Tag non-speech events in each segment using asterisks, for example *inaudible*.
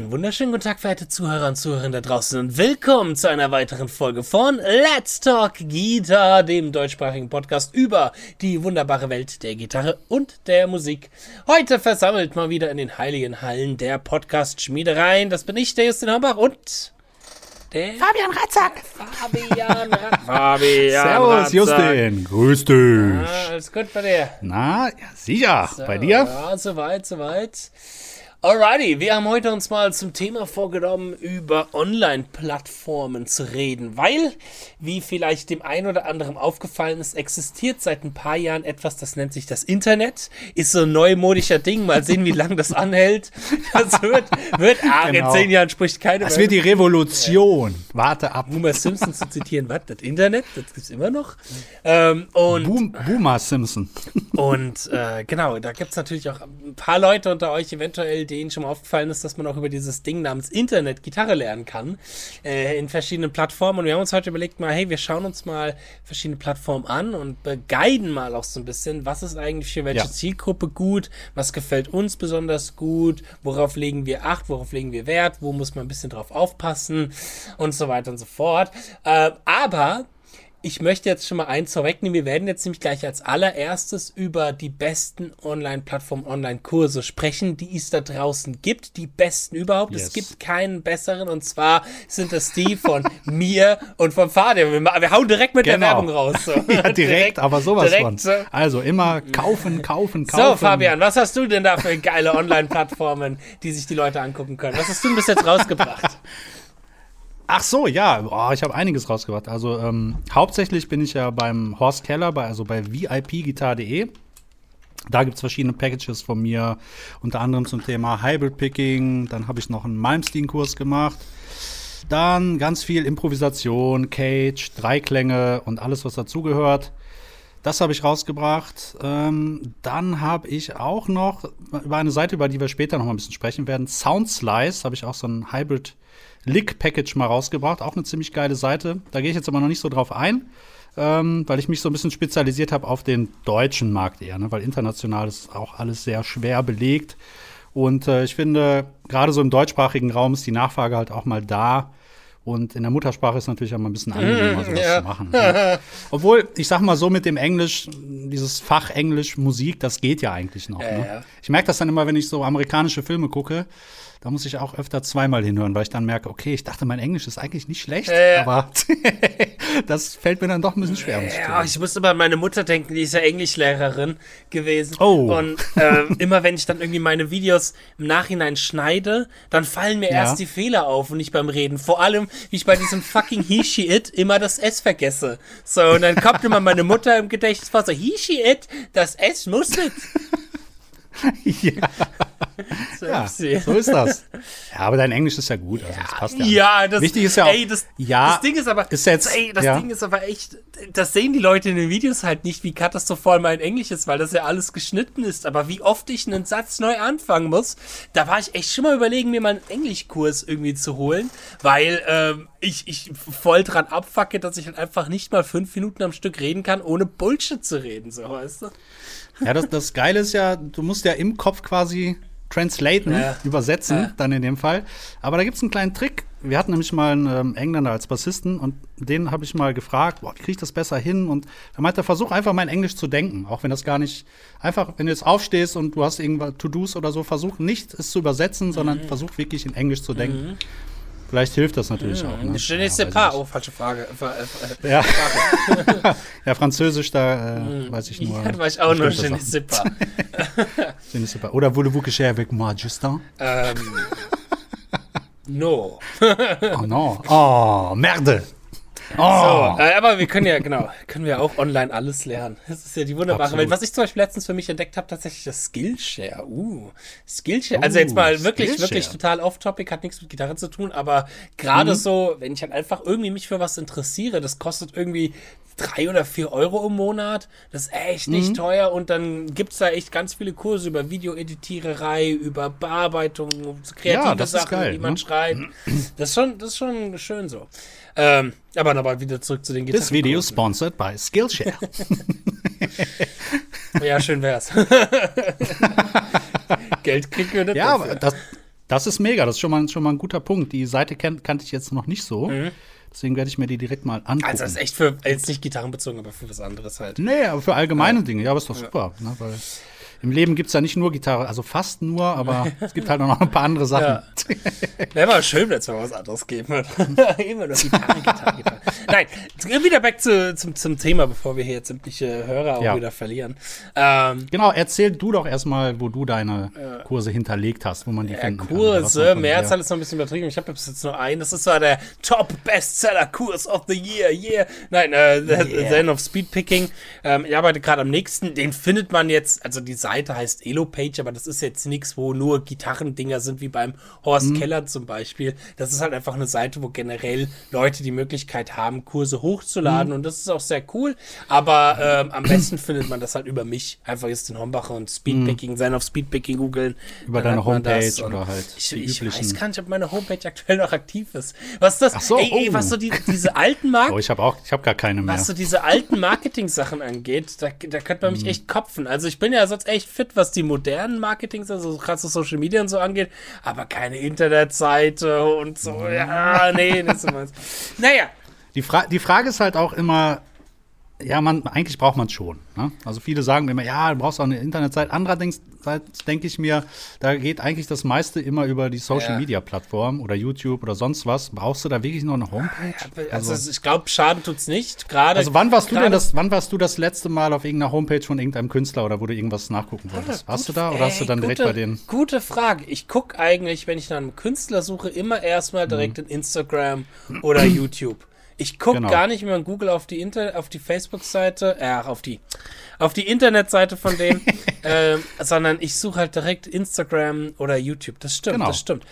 Einen wunderschönen guten Tag, verehrte Zuhörer und Zuhörerinnen da draußen und willkommen zu einer weiteren Folge von Let's Talk Guitar, dem deutschsprachigen Podcast über die wunderbare Welt der Gitarre und der Musik. Heute versammelt mal wieder in den heiligen Hallen der Podcast-Schmiedereien. Das bin ich, der Justin Hombach und der Fabian Ratzak. Fabian, Ra *laughs* Fabian Servus, Ratzak. Justin. Grüß dich. Ah, alles gut bei dir? Na, ja, sicher. So, Bei dir? Ja, soweit, soweit. Alrighty, wir haben heute uns mal zum Thema vorgenommen, über Online-Plattformen zu reden, weil, wie vielleicht dem einen oder anderen aufgefallen ist, existiert seit ein paar Jahren etwas, das nennt sich das Internet. Ist so ein neumodischer Ding, mal sehen, wie lange das anhält. Das wird, wird, ah, in Genau. zehn Jahren spricht keiner Das mehr. wird die Revolution. Warte ab. Boomer Simpson zu zitieren, was? Das Internet? Das gibt's immer noch. Ähm, und Boom, Boomer Simpson. und äh, genau, da gibt es natürlich auch ein paar Leute unter euch, eventuell, denen schon mal aufgefallen ist, dass man auch über dieses Ding namens Internet Gitarre lernen kann. Äh, in verschiedenen Plattformen. Und wir haben uns heute überlegt, mal, hey, wir schauen uns mal verschiedene Plattformen an und beguiden mal auch so ein bisschen, was ist eigentlich für welche Ja. Zielgruppe gut, was gefällt uns besonders gut, worauf legen wir Acht, worauf legen wir Wert, wo muss man ein bisschen drauf aufpassen und so weiter und so fort. Äh, aber ich möchte jetzt schon mal eins vorwegnehmen. Wir werden jetzt nämlich gleich als allererstes über die besten Online-Plattformen, Online-Kurse sprechen, die es da draußen gibt. Die besten überhaupt. Es Yes. gibt keinen besseren. Und zwar sind das die von *laughs* mir und von Fabian. Wir, wir hauen direkt mit der Genau. Werbung raus. So. *laughs* Ja, direkt, aber sowas direkt von. so. Also immer kaufen, kaufen, kaufen. So, Fabian, was hast du denn da für geile Online-Plattformen, die sich die Leute angucken können? Was hast du denn bis jetzt rausgebracht? *laughs* Ach so, ja. Oh, ich habe einiges rausgebracht. Also ähm, hauptsächlich bin ich ja beim Horst Keller, bei, also bei vipgitar.de. Da gibt es verschiedene Packages von mir, unter anderem zum Thema Hybrid Picking. Dann habe ich noch einen Malmsteen-Kurs gemacht. Dann ganz viel Improvisation, Cage, Dreiklänge und alles, was dazugehört. Das habe ich rausgebracht. Ähm, dann habe ich auch noch über eine Seite, über die wir später noch mal ein bisschen sprechen werden, Soundslice, habe ich auch so ein Hybrid Lick Package mal rausgebracht. Auch eine ziemlich geile Seite. Da gehe ich jetzt aber noch nicht so drauf ein, ähm, weil ich mich so ein bisschen spezialisiert habe auf den deutschen Markt eher, ne? weil international ist auch alles sehr schwer belegt. Und äh, ich finde, gerade so im deutschsprachigen Raum ist die Nachfrage halt auch mal da. Und in der Muttersprache ist natürlich auch mal ein bisschen angenehmer, sowas ja. zu machen. Ne? *laughs* Obwohl, ich sag mal so mit dem Englisch, dieses Fach Englisch Musik, das geht ja eigentlich noch. Ja, ne? Ich merke das dann immer, wenn ich so amerikanische Filme gucke. Da muss ich auch öfter zweimal hinhören, weil ich dann merke, okay, ich dachte, mein Englisch ist eigentlich nicht schlecht, Ja. aber *laughs* das fällt mir dann doch ein bisschen schwer. Ja, zugeben. ich musste immer an meine Mutter denken, die ist ja Englischlehrerin gewesen. Oh. Und äh, *laughs* immer wenn ich dann irgendwie meine Videos im Nachhinein schneide, dann fallen mir Ja. erst die Fehler auf und nicht beim Reden. Vor allem, wie ich bei diesem fucking He, She, It immer das S vergesse. So, und dann kommt immer meine Mutter im Gedächtnis vor, so, He, She, It, das S muss it. *laughs* ja, So, ja, so ist das. Ja, aber dein Englisch ist ja gut, also das passt ja. Ja, das, Wichtig ist ja auch- ey, das, ja, das Ding ist aber, ist jetzt- ey, das ja. Ding ist aber echt, das sehen die Leute in den Videos halt nicht, wie katastrophal mein Englisch ist, weil das ja alles geschnitten ist. Aber wie oft ich einen Satz neu anfangen muss, da war ich echt schon mal überlegen, mir mal einen Englischkurs irgendwie zu holen, weil ähm, ich, ich voll dran abfacke, dass ich halt einfach nicht mal fünf Minuten am Stück reden kann, ohne Bullshit zu reden, so weißt du? Ja, das, das Geile ist ja, du musst ja im Kopf quasi translaten, Ja. übersetzen, Ja. dann in dem Fall. Aber da gibt's einen kleinen Trick. Wir hatten nämlich mal einen ähm, Engländer als Bassisten und den habe ich mal gefragt, boah, wie kriege ich das besser hin? Und er meinte, versuch einfach mal in Englisch zu denken, auch wenn das gar nicht, einfach, wenn du jetzt aufstehst und du hast irgendwas To-Dos oder so, versuch nicht es zu übersetzen, sondern versuch wirklich in Englisch zu denken. Vielleicht hilft das natürlich auch. Ne? Je ne sais Ja, weiß pas. Oh, falsche Frage. Äh, äh, Ja. *laughs* ja, Französisch, da äh, weiß ich nur. Ja, da war ich auch nur Je ne sais pas. Je ne sais pas. Oder voulez-vous que j'aille avec moi, Justin? Ähm, no. *laughs* Oh non. Oh, merde. So, Oh. äh, aber wir können ja, genau, können wir auch online alles lernen. Das ist ja die wunderbare Absolut. Welt. Was ich zum Beispiel letztens für mich entdeckt habe, tatsächlich das Skillshare. Uh, Skillshare. Also Uh, jetzt mal wirklich, Skillshare. wirklich total off-topic, hat nichts mit Gitarre zu tun, aber gerade Mhm. so, wenn ich halt einfach irgendwie mich für was interessiere, das kostet irgendwie drei oder vier Euro im Monat. Das ist echt Mhm. nicht teuer und dann gibt's da echt ganz viele Kurse über Videoeditiererei, über Bearbeitung, so kreative Ja, Sachen, geil, die man ne? schreibt. Das ist schon, das ist schon schön so. Ähm, aber nochmal wieder zurück zu den Gitarren. This video sponsored by Skillshare. *laughs* Ja, schön wär's. *laughs* Geld kriegen wir nicht ja, dafür. das, Das ist mega, das ist schon mal, schon mal ein guter Punkt. Die Seite kan kannte ich jetzt noch nicht so. Mhm. Deswegen werde ich mir die direkt mal angucken. Also das ist echt für, jetzt nicht gitarrenbezogen, aber für was anderes halt. Nee, aber für allgemeine Dinge, ja, aber ist doch super. Ne, weil im Leben gibt es ja nicht nur Gitarre, also fast nur, aber *laughs* es gibt halt noch ein paar andere Sachen. Ja. Wäre mal schön, wenn es mal was anderes geben würde. *laughs* Immer nur Gitarre, Gitarre, Gitarre. Nein, wieder back zu, zum, zum Thema, bevor wir hier jetzt sämtliche Hörer auch Ja. wieder verlieren. Ähm, Genau, erzähl du doch erstmal, wo du deine Kurse hinterlegt hast, wo man die Ja, finden kann. Kurse, von mehr dir- als alles noch ein bisschen übertrieben. Ich habe bis jetzt nur einen. Das ist zwar der Top-Bestseller-Kurs of the Year, yeah. Nein, äh, Yeah. Zen of Speedpicking. Ähm, ich arbeite gerade am nächsten. Den findet man jetzt, also die Seite heißt Elopage, aber das ist jetzt nichts, wo nur Gitarrendinger sind, wie beim Horst Mhm. Keller zum Beispiel. Das ist halt einfach eine Seite, wo generell Leute die Möglichkeit haben, Kurse hochzuladen Mhm. und das ist auch sehr cool. Aber ähm, am besten *clears throat* findet man das halt über mich. Einfach jetzt den Hombacher und Speedpicking, Zen of Speedpicking googeln. Mhm. Über deine Homepage oder halt Ich, ich weiß gar nicht, ob meine Homepage aktuell noch aktiv ist. Was ist das? Ach so, ey, ey, oh. was so die, diese alten Marken. *laughs* Oh, ich habe auch, ich habe gar keine mehr. Was so diese alten Marketing-Sachen angeht, da, da könnte man mich echt kopfen. Also ich bin ja sonst echt fit, was die modernen Marketings, also gerade so Social Media und so angeht, aber keine Internetseite und so. Ja, nee, nicht so meins. Naja, Die, Fra die Frage ist halt auch immer, ja, man, eigentlich braucht man es schon. Ne? Also viele sagen immer, ja, du brauchst auch eine Internetseite. Andererseits denke ich mir, da geht eigentlich das meiste immer über die Social Ja. Media Plattform oder YouTube oder sonst was. Brauchst du da wirklich noch eine Homepage? also, ich glaube, Schaden tut's nicht. Gerade. Also wann warst du denn das, wann warst du das letzte Mal auf irgendeiner Homepage von irgendeinem Künstler oder wo du irgendwas nachgucken wolltest? Warst du da oder hast du Ey, dann direkt gute, bei denen? Gute Frage. Ich gucke eigentlich, wenn ich nach einem Künstler suche, immer erstmal direkt in Instagram oder *clears throat* YouTube. Ich gucke Genau. gar nicht mehr in Google auf die Inter auf die Facebook-Seite, äh, auf die auf die Internetseite von dem, *laughs* ähm, sondern ich suche halt direkt Instagram oder YouTube. Das stimmt, Genau. das stimmt.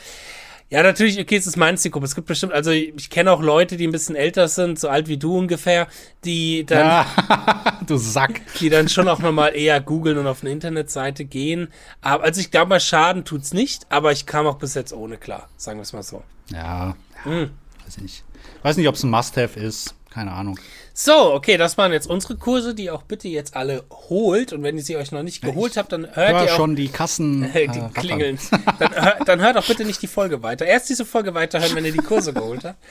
Ja, natürlich, okay, es ist meine Zielgruppe. Es gibt bestimmt, also ich, kenne auch Leute, die ein bisschen älter sind, so alt wie du ungefähr, die dann Ja, *laughs* du Sack. die dann schon auch nochmal eher googeln und auf eine Internetseite gehen. Aber also ich glaube mal, Schaden tut's nicht, aber ich kam auch bis jetzt ohne klar, sagen wir es mal so. Ja, ja Hm. weiß ich nicht. Weiß nicht, ob es ein Must-Have ist. Keine Ahnung. So, okay, das waren jetzt unsere Kurse, die auch bitte jetzt alle holt. Und wenn ihr sie euch noch nicht geholt habt, dann hört Hör ihr auch schon die Kassen. *laughs* äh, die klingeln. *laughs* Dann, hör, dann hört auch bitte nicht die Folge weiter. Erst diese Folge weiterhören, wenn ihr die Kurse geholt habt. *laughs*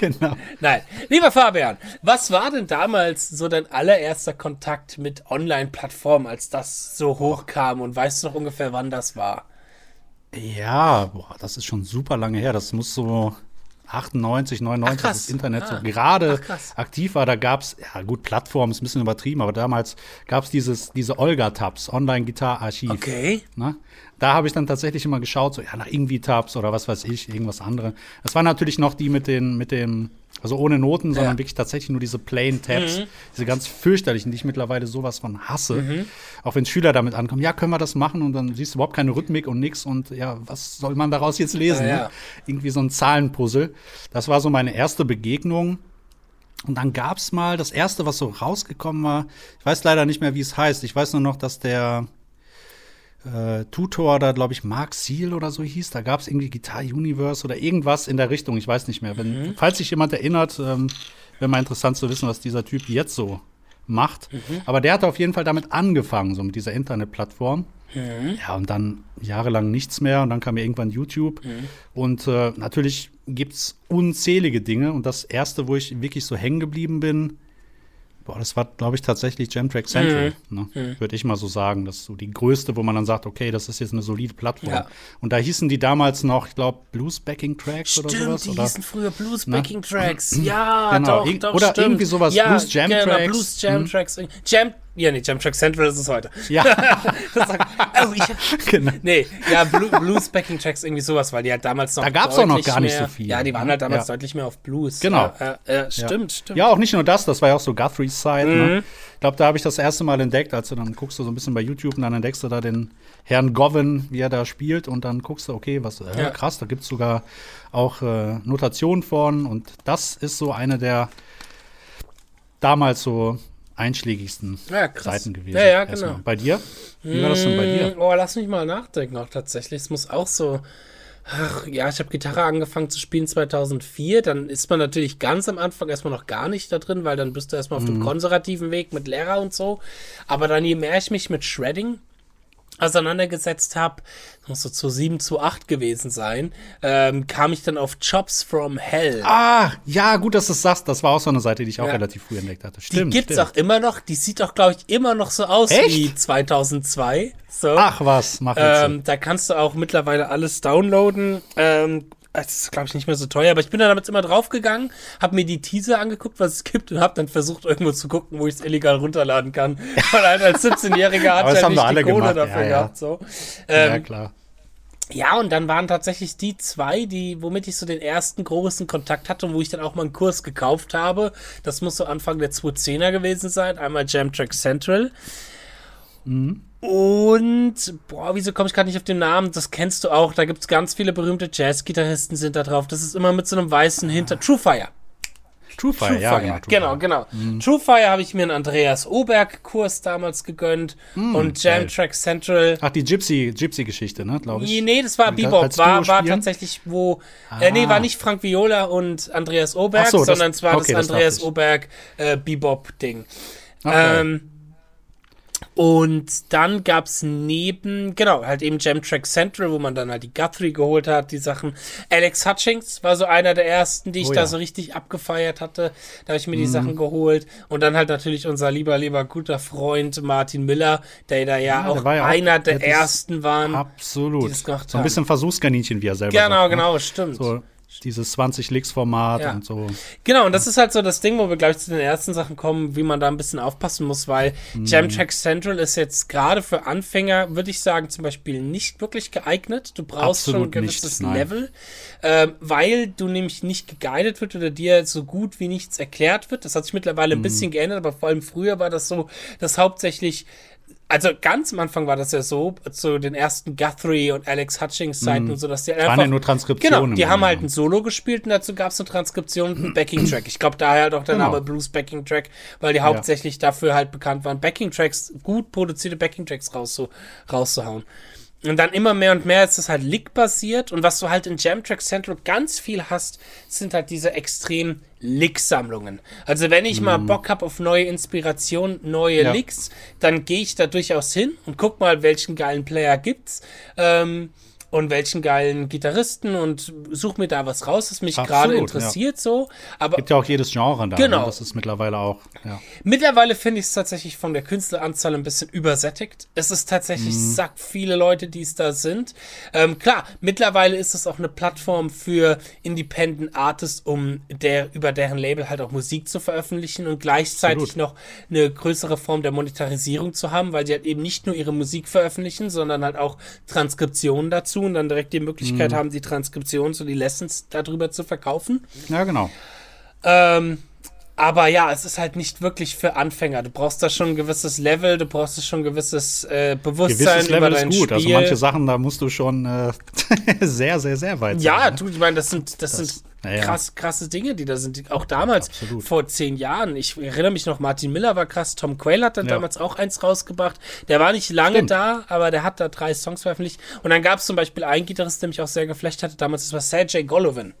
Genau. Nein. Lieber Fabian, was war denn damals so dein allererster Kontakt mit Online-Plattformen, als das so hochkam? Und weißt du noch ungefähr, wann das war? Ja, boah, das ist schon super lange her. Das muss so 98, 99, Ach, das Internet Ah. so gerade Ach, aktiv war. Da gab's ja gut, Plattform ist ein bisschen übertrieben, aber damals gab's dieses, diese Olga-Tabs, Online-Gitarre-Archiv. Okay. Ne? Da habe ich dann tatsächlich immer geschaut, so ja, nach irgendwie Tabs oder was weiß ich, irgendwas andere. Das waren natürlich noch die mit den, mit dem, also ohne Noten, sondern Ja. Mhm. wirklich tatsächlich nur diese Plain Tabs, diese ganz fürchterlichen, die ich mittlerweile sowas von hasse. Mhm. Auch wenn Schüler damit ankommen, ja, können wir das machen und dann siehst du überhaupt keine Rhythmik und nix und ja, was soll man daraus jetzt lesen? Ja, ne? ja. Irgendwie so ein Zahlenpuzzle. Das war so meine erste Begegnung. Und dann gab's mal das erste, was so rausgekommen war. Ich weiß leider nicht mehr, wie es heißt. Ich weiß nur noch, dass der äh, Tutor da, glaube ich, Mark Seal oder so hieß. Da gab's irgendwie Guitar Universe oder irgendwas in der Richtung. Ich weiß nicht mehr. Wenn, Falls sich jemand erinnert, ähm, wäre mal interessant zu wissen, was dieser Typ jetzt so macht. Aber der hat auf jeden Fall damit angefangen, so mit dieser Internetplattform. Ja, und dann jahrelang nichts mehr und dann kam ja irgendwann YouTube. Und äh, natürlich gibt's unzählige Dinge. Und das erste, wo ich wirklich so hängen geblieben bin, boah, das war, glaube ich, tatsächlich Jamtrack Central. Ne? Würde ich mal so sagen. Das ist so die größte, wo man dann sagt, okay, das ist jetzt eine solide Plattform. Ja. Und da hießen die damals noch, ich glaube, Blues Backing Tracks oder Stimmt, sowas. die oder? hießen früher Blues Backing *clears throat* Tracks. Ja, Genau, doch, doch, oder stimmt. irgendwie sowas, Ja, Blues Jam genau, Tracks. Blues Jam Tracks. Jam, ja, nee, Jam Track Central ist es heute. Ja, *laughs* sagt, oh, ich, *laughs* genau. nee, ja, Blu Blues Backing Tracks irgendwie sowas, weil die halt damals noch Da gab's auch noch gar nicht mehr, so viel, Ja, die waren ne? halt damals Ja. deutlich mehr auf Blues. Genau. Ja, ja, ja, stimmt, stimmt. Ja, auch nicht nur das, das war ja auch so Guthrie's Side. Mhm. Ne? Ich glaube, da habe ich das erste Mal entdeckt, als du dann guckst du so ein bisschen bei YouTube und dann entdeckst du da den Herrn Govan, wie er da spielt und dann guckst du, okay, was, äh, Ja. krass, da gibt's sogar auch äh, Notationen von und das ist so eine der damals so einschlägigsten Ja. Seiten gewesen. Ja, ja, erstmal. genau. Bei dir? Wie war das denn bei dir? Mm, Oh, lass mich mal nachdenken auch tatsächlich. Es muss auch so. Ach, ja, ich habe Gitarre angefangen zu spielen 2004. Dann ist man natürlich ganz am Anfang erstmal noch gar nicht da drin, weil dann bist du erstmal auf Mhm. dem konservativen Weg mit Lehrer und so. Aber dann, je mehr ich mich mit Shredding auseinandergesetzt habe, muss so zu 7 zu 8 gewesen sein, ähm, kam ich dann auf Jobs from Hell. Ah, ja, gut, dass du es sagst. Das war auch so eine Seite, die ich auch ja. relativ früh entdeckt hatte. Stimmt. Die gibt's stimmt. auch immer noch. Die sieht doch, glaube ich, immer noch so aus Echt? wie 2002. So. Ach was, mach ähm, Da kannst du auch mittlerweile alles downloaden. Ähm, es ist, glaube ich, nicht mehr so teuer, aber ich bin da damit immer draufgegangen, habe mir die Teaser angeguckt, was es gibt und habe dann versucht, irgendwo zu gucken, wo ich es illegal runterladen kann. Weil halt als 17-Jähriger hat ja nicht die Kohle dafür ja, gehabt. So. Ähm, ja, klar. Ja, und dann waren tatsächlich die zwei, die, womit ich so den ersten großen Kontakt hatte und wo ich dann auch mal einen Kurs gekauft habe. Das muss so Anfang der 2010er gewesen sein. Einmal Jam Track Central. Mhm. Und, boah, wieso komme ich gerade nicht auf den Namen? Das kennst du auch. Da gibt es ganz viele berühmte Jazz-Gitarristen sind da drauf. Das ist immer mit so einem weißen Hinter. Truefire. Truefire, True ja, genau. Genau, genau. Mhm. Truefire habe ich mir einen Andreas Oberg-Kurs damals gegönnt mhm, und Jam geil. Track Central. Ach, die Gypsy, Gypsy-Geschichte, ne, glaube ich. Nee, das war Bebop. War, war tatsächlich, wo. Ah. Äh, nee, war nicht Frank Viola und Andreas Oberg, so, sondern es war okay, das Andreas Oberg äh. Okay. Ähm, und dann gab es neben, genau, halt eben Jam Track Central, wo man dann halt die Guthrie geholt hat, die Sachen. Alex Hutchings war so einer der ersten, die ich oh, da ja. so richtig abgefeiert hatte. Da habe ich mir die mhm. Sachen geholt. Und dann halt natürlich unser lieber, lieber guter Freund Martin Miller, der da ja, ja auch ja einer auch, der ersten waren. Absolut. Die das gemacht so ein bisschen Versuchskaninchen, wie er selber Genau, sagt, ne? genau, stimmt. So dieses 20 Licks Format ja. und so. Genau, und das ist halt so das Ding, wo wir gleich zu den ersten Sachen kommen, wie man da ein bisschen aufpassen muss, weil mm. Jam Track Central ist jetzt gerade für Anfänger, würde ich sagen, zum Beispiel nicht wirklich geeignet. Du brauchst Absolut schon ein gewisses nicht, Level, äh, weil du nämlich nicht geguidet wird oder dir so gut wie nichts erklärt wird. Das hat sich mittlerweile ein mm. bisschen geändert, aber vor allem früher war das so, dass hauptsächlich also ganz am Anfang war das ja so, zu den ersten Guthrie und Alex Hutchings Zeiten mm. und so, dass die einfach. Waren ja nur Transkriptionen. Genau, die haben halt ein Solo gespielt und dazu gab es eine Transkription *clears throat* und einen Backing-Track. Ich glaube, daher halt auch der genau. Name Blues Backing-Track, weil die hauptsächlich ja. dafür halt bekannt waren, Backing-Tracks, gut produzierte Backing-Tracks rauszu rauszuhauen. Und dann immer mehr und mehr ist es halt Lick-basiert. Und was du halt in Jam Track Central ganz viel hast, sind halt diese extrem Lick-Sammlungen. Also wenn ich mm. mal mhm. Bock habe auf neue Inspiration, neue ja. Licks, dann gehe ich da durchaus hin und guck mal, welchen geilen Player gibt's. Ähm, und welchen geilen Gitarristen und such mir da was raus, was mich gerade interessiert ja. so. Aber gibt ja auch jedes Genre da. Ne? Genau. Ne? Das ist mittlerweile auch. Ja. Mittlerweile finde ich es tatsächlich von der Künstleranzahl ein bisschen übersättigt. Es ist tatsächlich mhm. sack viele Leute, die es da sind. Ähm, klar, mittlerweile ist es auch eine Plattform für Independent Artists, um der über deren Label halt auch Musik zu veröffentlichen und gleichzeitig Absolut. noch eine größere Form der Monetarisierung zu haben, weil die halt eben nicht nur ihre Musik veröffentlichen, sondern halt auch Transkriptionen dazu dazu und dann direkt die Möglichkeit mhm. haben, die Transkription zu die Lessons darüber zu verkaufen. Ja, genau. Ähm, aber ja, es ist halt nicht wirklich für Anfänger. Du brauchst da schon ein gewisses Level, du brauchst schon ein gewisses äh, Bewusstsein gewisses Level über dein ist gut. Also Spiel. Also manche Sachen, da musst du schon äh, *laughs* sehr, sehr, sehr weit ja, sein. Ja, ne? du, ich meine, das sind, das, das sind ja. krass, krasse Dinge, die da sind. Auch damals, Absolut. vor zehn Jahren. Ich erinnere mich noch, Martin Miller war krass, Tom Quayle hat dann ja. damals auch eins rausgebracht. Der war nicht lange Stimmt. da, aber der hat da drei Songs veröffentlicht. Und dann gab es zum Beispiel einen Gitarrist, der mich auch sehr geflecht hatte damals, das war Sergej Golovin.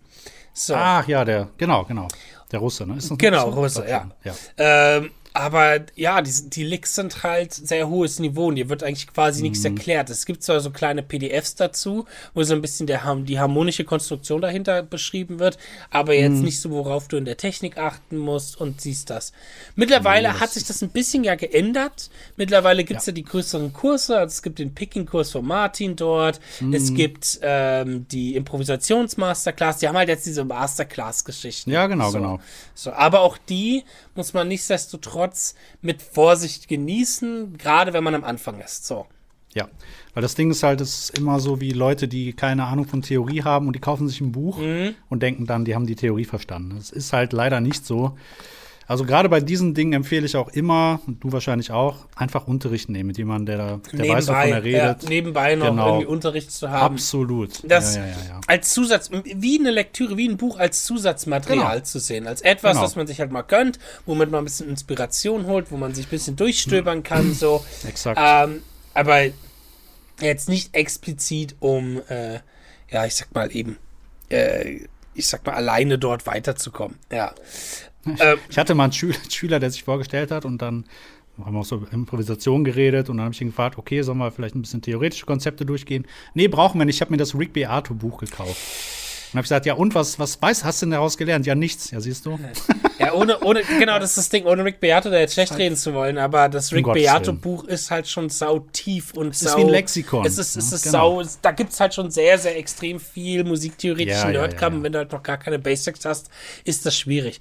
So. Ach ja, der, genau, genau. Der Russe, ne? genau, Russe, ja. ja. Ähm, aber ja, die, die Licks sind halt sehr hohes Niveau und hier wird eigentlich quasi mhm. nichts erklärt. Es gibt zwar so kleine PDFs dazu, wo so ein bisschen der, die harmonische Konstruktion dahinter beschrieben wird, aber jetzt mhm. nicht so, worauf du in der Technik achten musst und siehst das. Mittlerweile nee, hat sich das ein bisschen ja geändert. Mittlerweile gibt es ja. ja. die größeren Kurse. Also es gibt den Picking-Kurs von Martin dort. Mhm. Es gibt ähm, die Improvisations-Masterclass. Die haben halt jetzt diese Masterclass-Geschichten. Ja, genau, so. genau. So, aber auch die muss man nichtsdestotrotz mit Vorsicht genießen, gerade wenn man am Anfang ist. So. Ja, weil das Ding ist halt, es ist immer so wie Leute, die keine Ahnung von Theorie haben und die kaufen sich ein Buch mhm. und denken dann, die haben die Theorie verstanden. Das ist halt leider nicht so. Also gerade bei diesen Dingen empfehle ich auch immer, und du wahrscheinlich auch, einfach Unterricht nehmen mit jemandem, der, da, der nebenbei, weiß, wovon er redet. Ja, nebenbei noch genau. irgendwie Unterricht zu haben. Absolut. Das ja, ja, als Zusatz, wie eine Lektüre, wie ein Buch als Zusatzmaterial genau. zu sehen. Als etwas, genau. was man sich halt mal gönnt, womit man ein bisschen Inspiration holt, wo man sich ein bisschen durchstöbern kann. So. Exakt. Ähm, aber jetzt nicht explizit um, äh, ja, ich sag mal eben, äh, ich sag mal, alleine dort weiterzukommen. Ja. *laughs* Ähm, ich hatte mal einen Schüler, Schüler, der sich vorgestellt hat und dann haben auch so Improvisation geredet und dann habe ich ihn gefragt, okay, sollen wir vielleicht ein bisschen theoretische Konzepte durchgehen? Nee, brauchen wir nicht. Ich habe mir das Rick Beato Buch gekauft. Und habe ich gesagt, ja, und was, was weiß, hast du denn daraus gelernt? Ja, nichts. Ja, siehst du? Ja, ohne, ohne, genau, das ist das Ding, ohne Rick Beato da jetzt schlecht reden zu wollen, aber das Rick Beato Buch ist halt schon sau tief und es sau. ist wie ein Lexikon. Es ist, es ist genau. sau, da gibt es halt schon sehr, sehr extrem viel musiktheoretischen ja, Nerdkram. Ja, ja, Wenn du halt noch gar keine Basics hast, ist das schwierig.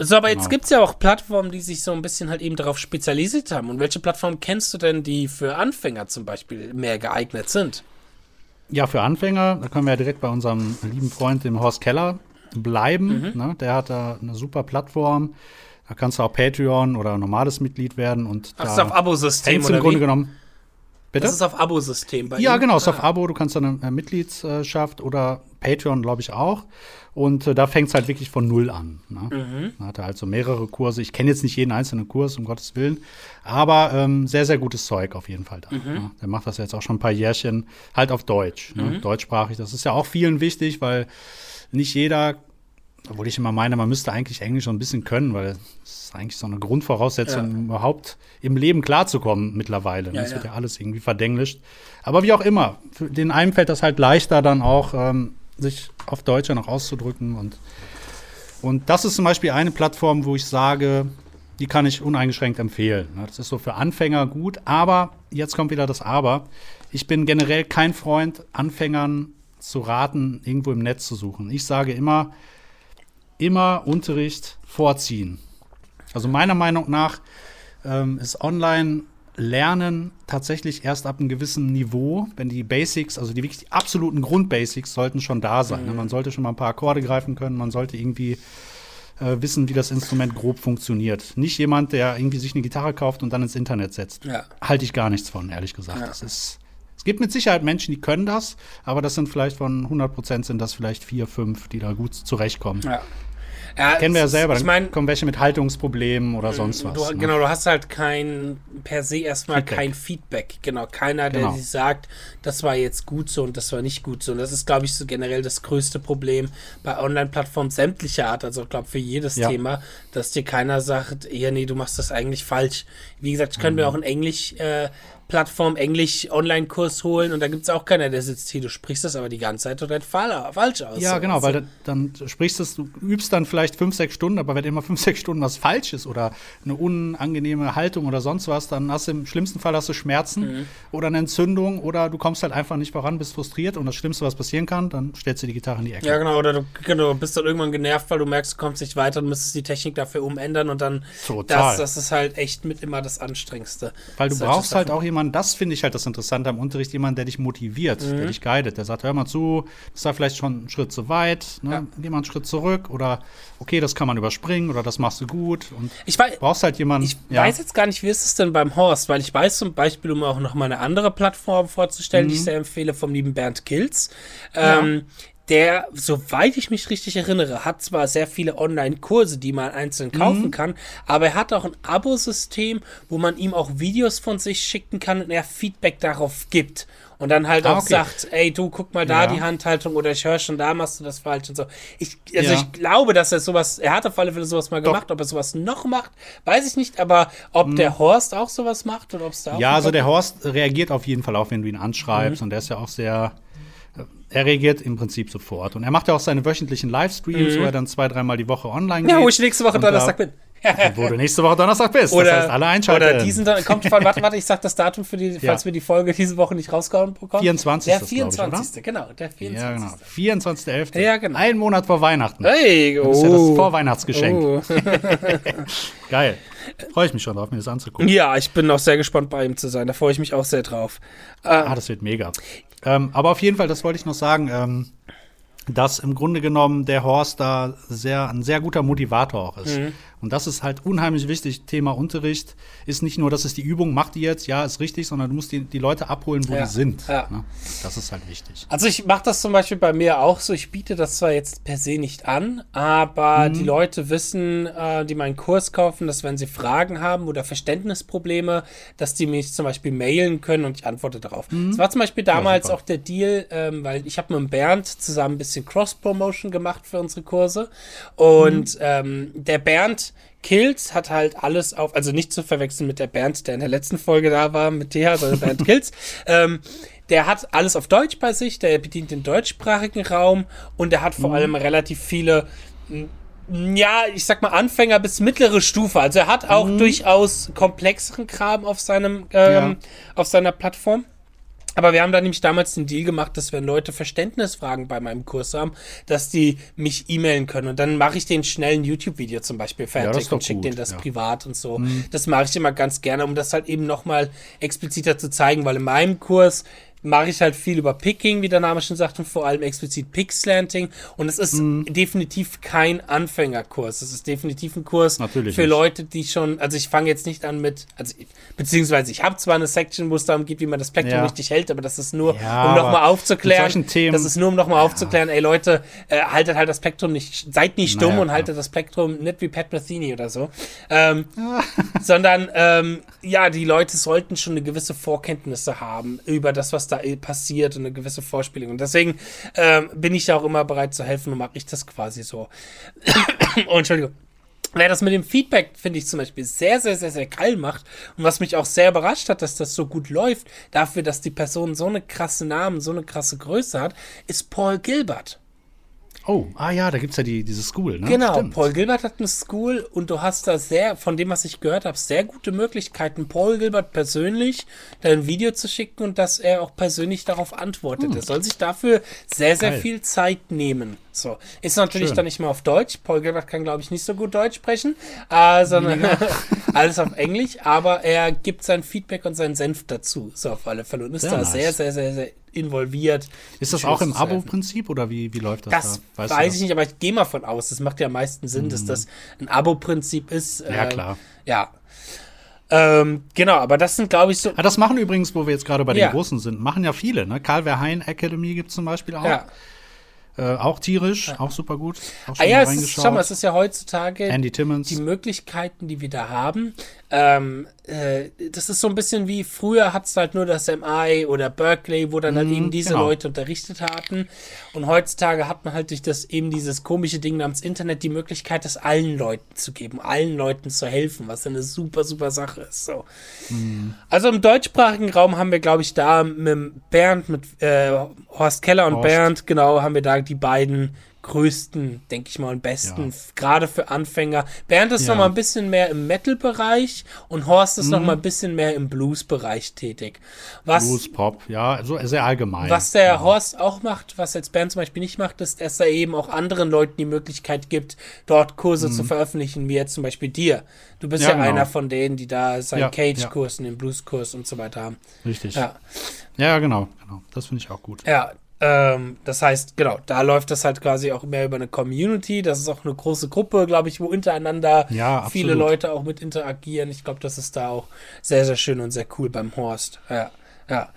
So, aber genau. jetzt gibt es ja auch Plattformen, die sich so ein bisschen halt eben darauf spezialisiert haben. Und welche Plattformen kennst du denn, die für Anfänger zum Beispiel mehr geeignet sind? Ja, für Anfänger, da können wir ja direkt bei unserem lieben Freund, dem Horst Keller, bleiben. Mhm. Ne? Der hat da eine super Plattform. Da kannst du auch Patreon oder normales Mitglied werden. Und Ach, da ist auf Abo-System oder im Grunde wie? genommen. Bitte? Das ist auf Abo-System bei Ja, ihm? genau, ist ah. auf Abo. Du kannst eine äh, Mitgliedschaft oder Patreon, glaube ich, auch. Und äh, da fängt es halt wirklich von Null an. Ne? Mhm. Er halt so mehrere Kurse. Ich kenne jetzt nicht jeden einzelnen Kurs, um Gottes Willen. Aber ähm, sehr, sehr gutes Zeug auf jeden Fall da. Mhm. Ne? Der macht das jetzt auch schon ein paar Jährchen halt auf Deutsch. Ne? Mhm. Deutschsprachig. Das ist ja auch vielen wichtig, weil nicht jeder obwohl ich immer meine, man müsste eigentlich Englisch schon ein bisschen können, weil es ist eigentlich so eine Grundvoraussetzung, ja. überhaupt im Leben klarzukommen mittlerweile. Ja, das ja. wird ja alles irgendwie verdenglischt. Aber wie auch immer, für den einen fällt das halt leichter, dann auch ähm, sich auf Deutsch noch auszudrücken. Und, und das ist zum Beispiel eine Plattform, wo ich sage, die kann ich uneingeschränkt empfehlen. Das ist so für Anfänger gut, aber jetzt kommt wieder das Aber. Ich bin generell kein Freund, Anfängern zu raten, irgendwo im Netz zu suchen. Ich sage immer, immer Unterricht vorziehen. Also meiner Meinung nach ähm, ist Online Lernen tatsächlich erst ab einem gewissen Niveau, wenn die Basics, also die wirklich die absoluten Grundbasics sollten schon da sein. Mhm. Man sollte schon mal ein paar Akkorde greifen können, man sollte irgendwie äh, wissen, wie das Instrument grob funktioniert. Nicht jemand, der irgendwie sich eine Gitarre kauft und dann ins Internet setzt. Ja. Halte ich gar nichts von, ehrlich gesagt. Ja. Ist es gibt mit Sicherheit Menschen, die können das, aber das sind vielleicht von 100 Prozent sind das vielleicht vier, fünf, die da gut zurechtkommen. Ja. Ja, Kennen wir ja selber. Dann ich mein, kommen welche mit Haltungsproblemen oder sonst was. Du, ne? Genau, du hast halt kein, per se erstmal Feedback. kein Feedback. Genau, keiner, der genau. sich sagt, das war jetzt gut so und das war nicht gut so. Und das ist, glaube ich, so generell das größte Problem bei Online-Plattformen sämtlicher Art, also ich glaube für jedes ja. Thema, dass dir keiner sagt, ja, nee, du machst das eigentlich falsch. Wie gesagt, ich könnte mhm. mir auch in Englisch äh, Plattform Englisch Online-Kurs holen und da gibt es auch keiner, der sitzt hier, du sprichst das aber die ganze Zeit total falsch aus. Ja, genau, weil dann sprichst du, du übst dann vielleicht fünf, sechs Stunden, aber wenn immer fünf, *laughs* sechs Stunden was falsch ist oder eine unangenehme Haltung oder sonst was, dann hast du im schlimmsten Fall hast du Schmerzen mhm. oder eine Entzündung oder du kommst halt einfach nicht voran, bist frustriert und das Schlimmste, was passieren kann, dann stellst du die Gitarre in die Ecke. Ja, genau, oder du genau, bist dann irgendwann genervt, weil du merkst, du kommst nicht weiter und müsstest die Technik dafür umändern und dann Total. Das, das ist halt echt mit immer das Anstrengendste. Weil du brauchst halt auch jemanden, das finde ich halt das Interessante am Unterricht, jemand, der dich motiviert, mhm. der dich guidet, der sagt, hör mal zu, das war vielleicht schon ein Schritt zu weit, ne? ja. geh mal einen Schritt zurück oder okay, das kann man überspringen oder das machst du gut. Und ich weiß, brauchst halt jemanden. Ich ja. weiß jetzt gar nicht, wie ist es denn beim Horst, weil ich weiß zum Beispiel, um auch noch mal eine andere Plattform vorzustellen, mhm. die ich sehr empfehle, vom lieben Bernd Kills. Ja. Ähm, der, soweit ich mich richtig erinnere, hat zwar sehr viele Online-Kurse, die man einzeln kaufen mhm. kann, aber er hat auch ein Abo-System, wo man ihm auch Videos von sich schicken kann und er Feedback darauf gibt. Und dann halt ah, auch okay. sagt, ey, du guck mal da ja. die Handhaltung oder ich höre schon, da machst du das falsch und so. Ich, also ja. ich glaube, dass er sowas, er hat auf alle Fälle sowas mal Doch. gemacht, ob er sowas noch macht, weiß ich nicht, aber ob mhm. der Horst auch sowas macht oder ob es da auch Ja, also der Horst reagiert auf jeden Fall auch, wenn du ihn anschreibst mhm. und der ist ja auch sehr, er reagiert im Prinzip sofort. Und er macht ja auch seine wöchentlichen Livestreams, mhm. wo er dann zwei, dreimal die Woche online geht. Ja, wo ich nächste Woche Donnerstag bin. *laughs* wo du nächste Woche Donnerstag bist. Oder, das heißt, alle einschalten. Oder diesen, kommt von, warte, warte, ich sag das Datum für die, *laughs* falls ja. wir die Folge diese Woche nicht rausgehauen bekommen. 24. Der 24. Ich, genau, der 24. Ja, genau. 24.11. Ja, genau. Ein Monat vor Weihnachten. Hey, oh. Das ist ja das oh. Vorweihnachtsgeschenk. Oh. *laughs* Geil. Freue ich mich schon drauf, mir das anzugucken. Ja, ich bin auch sehr gespannt, bei ihm zu sein. Da freue ich mich auch sehr drauf. ah, das wird mega. Ähm, aber auf jeden Fall, das wollte ich noch sagen. Ähm, dass im Grunde genommen der Horst da sehr, ein sehr guter Motivator auch ist. Mhm. Und das ist halt unheimlich wichtig. Thema Unterricht ist nicht nur, dass es die Übung macht die jetzt, ja, ist richtig, sondern du musst die, die Leute abholen, wo ja. die sind. Ja. Ne? Das ist halt wichtig. Also ich mache das zum Beispiel bei mir auch so. Ich biete das zwar jetzt per se nicht an, aber mhm. die Leute wissen, äh, die meinen Kurs kaufen, dass wenn sie Fragen haben oder Verständnisprobleme, dass die mich zum Beispiel mailen können und ich antworte darauf. Mhm. Das war zum Beispiel damals ja, auch der Deal, ähm, weil ich habe mit Bernd zusammen ein bisschen Cross-Promotion gemacht für unsere Kurse und mhm. ähm, der Bernd Kills hat halt alles auf, also nicht zu verwechseln mit der Band, der in der letzten Folge da war, mit Thea, sondern Band *laughs* Kills. Ähm, der hat alles auf Deutsch bei sich, der bedient den deutschsprachigen Raum und der hat vor allem relativ viele ja, ich sag mal Anfänger bis mittlere Stufe. Also er hat auch durchaus komplexeren Kram auf seinem ähm, Ja. auf seiner Plattform. Aber wir haben da nämlich damals den Deal gemacht, dass wenn Leute Verständnisfragen bei meinem Kurs haben, dass die mich e-mailen können. Und dann mache ich den schnellen YouTube-Video zum Beispiel fertig doch und schicke denen das ja. privat und so. Das mache ich immer ganz gerne, um das halt eben nochmal expliziter zu zeigen, weil in meinem Kurs mache ich halt viel über Picking, wie der Name schon sagt, und vor allem explizit Pick-Slanting. Und es ist Mhm. definitiv kein Anfängerkurs. Es ist definitiv ein Kurs Natürlich für nicht. Leute, die schon, also ich fange jetzt nicht an mit, also beziehungsweise ich habe zwar eine Section, wo es darum geht, wie man das Plektrum Ja. richtig hält, aber das ist nur, Ja, um nochmal aufzuklären. Themen- das ist nur, um nochmal aufzuklären, ey Leute, äh, haltet halt das Plektrum nicht, seid nicht Naja, dumm und haltet das Plektrum nicht wie Pat Metheny oder so. Ähm, sondern ähm, ja, die Leute sollten schon eine gewisse Vorkenntnisse haben über das, was da passiert und eine gewisse Vorspielung. Und deswegen ähm, bin ich da auch immer bereit zu helfen und mache ich das quasi so. *coughs* oh, Entschuldigung. Wer das mit dem Feedback, finde ich zum Beispiel, sehr, sehr, sehr, sehr geil macht und was mich auch sehr überrascht hat, dass das so gut läuft, dafür, dass die Person so eine krasse Namen, so eine krasse Größe hat, ist Paul Gilbert. Oh, ah ja, da gibt's ja die, diese School, ne? Genau, Stimmt. Paul Gilbert hat eine School und du hast da sehr, von dem, was ich gehört habe, sehr gute Möglichkeiten, Paul Gilbert persönlich dein Video zu schicken und dass er auch persönlich darauf antwortet. Er soll sich dafür sehr, sehr Hm. Geil. viel Zeit nehmen. So. Ist natürlich Schön. dann nicht mehr auf Deutsch. Paul Gilbert kann, glaube ich, nicht so gut Deutsch sprechen, äh, sondern *laughs* alles auf Englisch, aber er gibt sein Feedback und seinen Senf dazu. So auf alle Fälle. Und ist Sehr da nice. sehr, sehr, sehr, sehr involviert. Ist das auch im. Abo-Prinzip oder wie, wie läuft das, Das da? Weißt du weiß ich nicht, aber ich gehe mal von aus. Das macht ja am meisten Sinn, dass das ein Abo-Prinzip ist. Ja, Ähm, klar. Ja. Ähm, genau, aber das sind, glaube ich, so. Ah, das machen übrigens, wo wir jetzt gerade bei Ja. den Großen sind, machen ja viele. Ne? Karl Verheyen Academy gibt's zum Beispiel auch. Ja. Äh, auch tierisch, auch super gut. Auch Ah ja, es ist, schau mal, es ist ja heutzutage Andy Timmons. die Möglichkeiten, die wir da haben. Ähm, äh, das ist so ein bisschen wie früher hat es halt nur das MI oder Berkeley, wo dann halt eben diese genau. Leute unterrichtet hatten. Und heutzutage hat man halt durch das eben dieses komische Ding namens Internet die Möglichkeit, das allen Leuten zu geben, allen Leuten zu helfen, was eine super, super Sache ist. So. Also im deutschsprachigen Raum haben wir, glaube ich, da mit Bernd, mit äh, Horst Keller und Horst. Bernd, genau, haben wir da die beiden größten, denke ich mal, und besten, Ja. gerade für Anfänger. Bernd ist Ja. noch mal ein bisschen mehr im Metal-Bereich und Horst ist Mhm. noch mal ein bisschen mehr im Blues-Bereich tätig. Was, Blues, Pop, ja, so sehr allgemein. was der ja. Horst auch macht, was jetzt Bernd zum Beispiel nicht macht, ist, dass er eben auch anderen Leuten die Möglichkeit gibt, dort Kurse zu veröffentlichen, wie jetzt zum Beispiel dir. Du bist ja, Mhm. Genau. einer von denen, die da seinen Cage-Kurs und den Blues-Kurs und so weiter haben. Richtig. Ja. Ja, genau, genau. Das finde ich auch gut. Ja, ähm, das heißt, genau, da läuft das halt quasi auch mehr über eine Community. Das ist auch eine große Gruppe, glaube ich, wo untereinander Ja, viele. Leute auch mit interagieren. Ich glaube, das ist da auch sehr, sehr schön und sehr cool beim Horst. Ja, ja.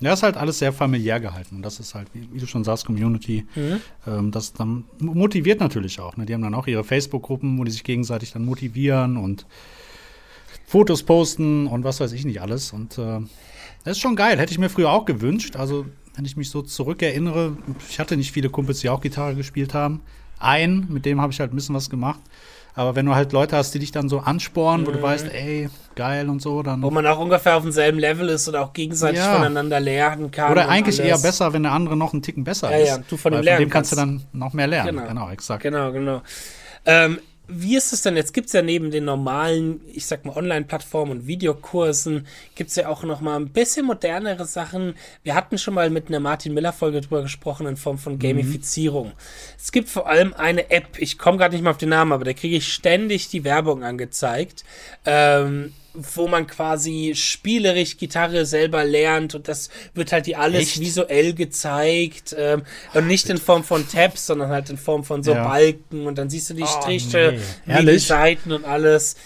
Ja, ist halt alles sehr familiär gehalten. Und das ist halt, wie, wie du schon sagst, Community. Mhm. Ähm, das dann motiviert natürlich auch. Ne? Die haben dann auch ihre Facebook-Gruppen, wo die sich gegenseitig dann motivieren und Fotos posten und was weiß ich nicht alles. Und äh, das ist schon geil. Hätte ich mir früher auch gewünscht. Also, wenn ich mich so zurückerinnere, ich hatte nicht viele Kumpels, die auch Gitarre gespielt haben. Ein, mit dem habe ich halt ein bisschen was gemacht. Aber wenn du halt Leute hast, die dich dann so anspornen, Mhm. wo du weißt, ey, geil und so, dann. Wo man auch ungefähr auf demselben Level ist und auch gegenseitig Ja. voneinander lernen kann. Oder eigentlich alles. eher besser, wenn der andere noch einen Ticken besser Ja, ist. ja, du von Weil lernen dem kannst du kannst. dann noch mehr lernen. Genau. Genau, exakt. Genau, genau. Ähm, wie ist es denn? Jetzt gibt es ja neben den normalen, ich sag mal, Online-Plattformen und Videokursen, gibt es ja auch noch mal ein bisschen modernere Sachen. Wir hatten schon mal mit einer Martin Miller-Folge drüber gesprochen in Form von Gamifizierung. Es gibt vor allem eine App, ich komme gerade nicht mal auf den Namen, aber da kriege ich ständig die Werbung angezeigt. Ähm, wo man quasi spielerisch Gitarre selber lernt und das wird halt die alles Echt? visuell gezeigt ähm, und nicht in Form von Tabs, sondern halt in Form von so Ja. Balken und dann siehst du die Oh, Striche, nee. die? Seiten und alles.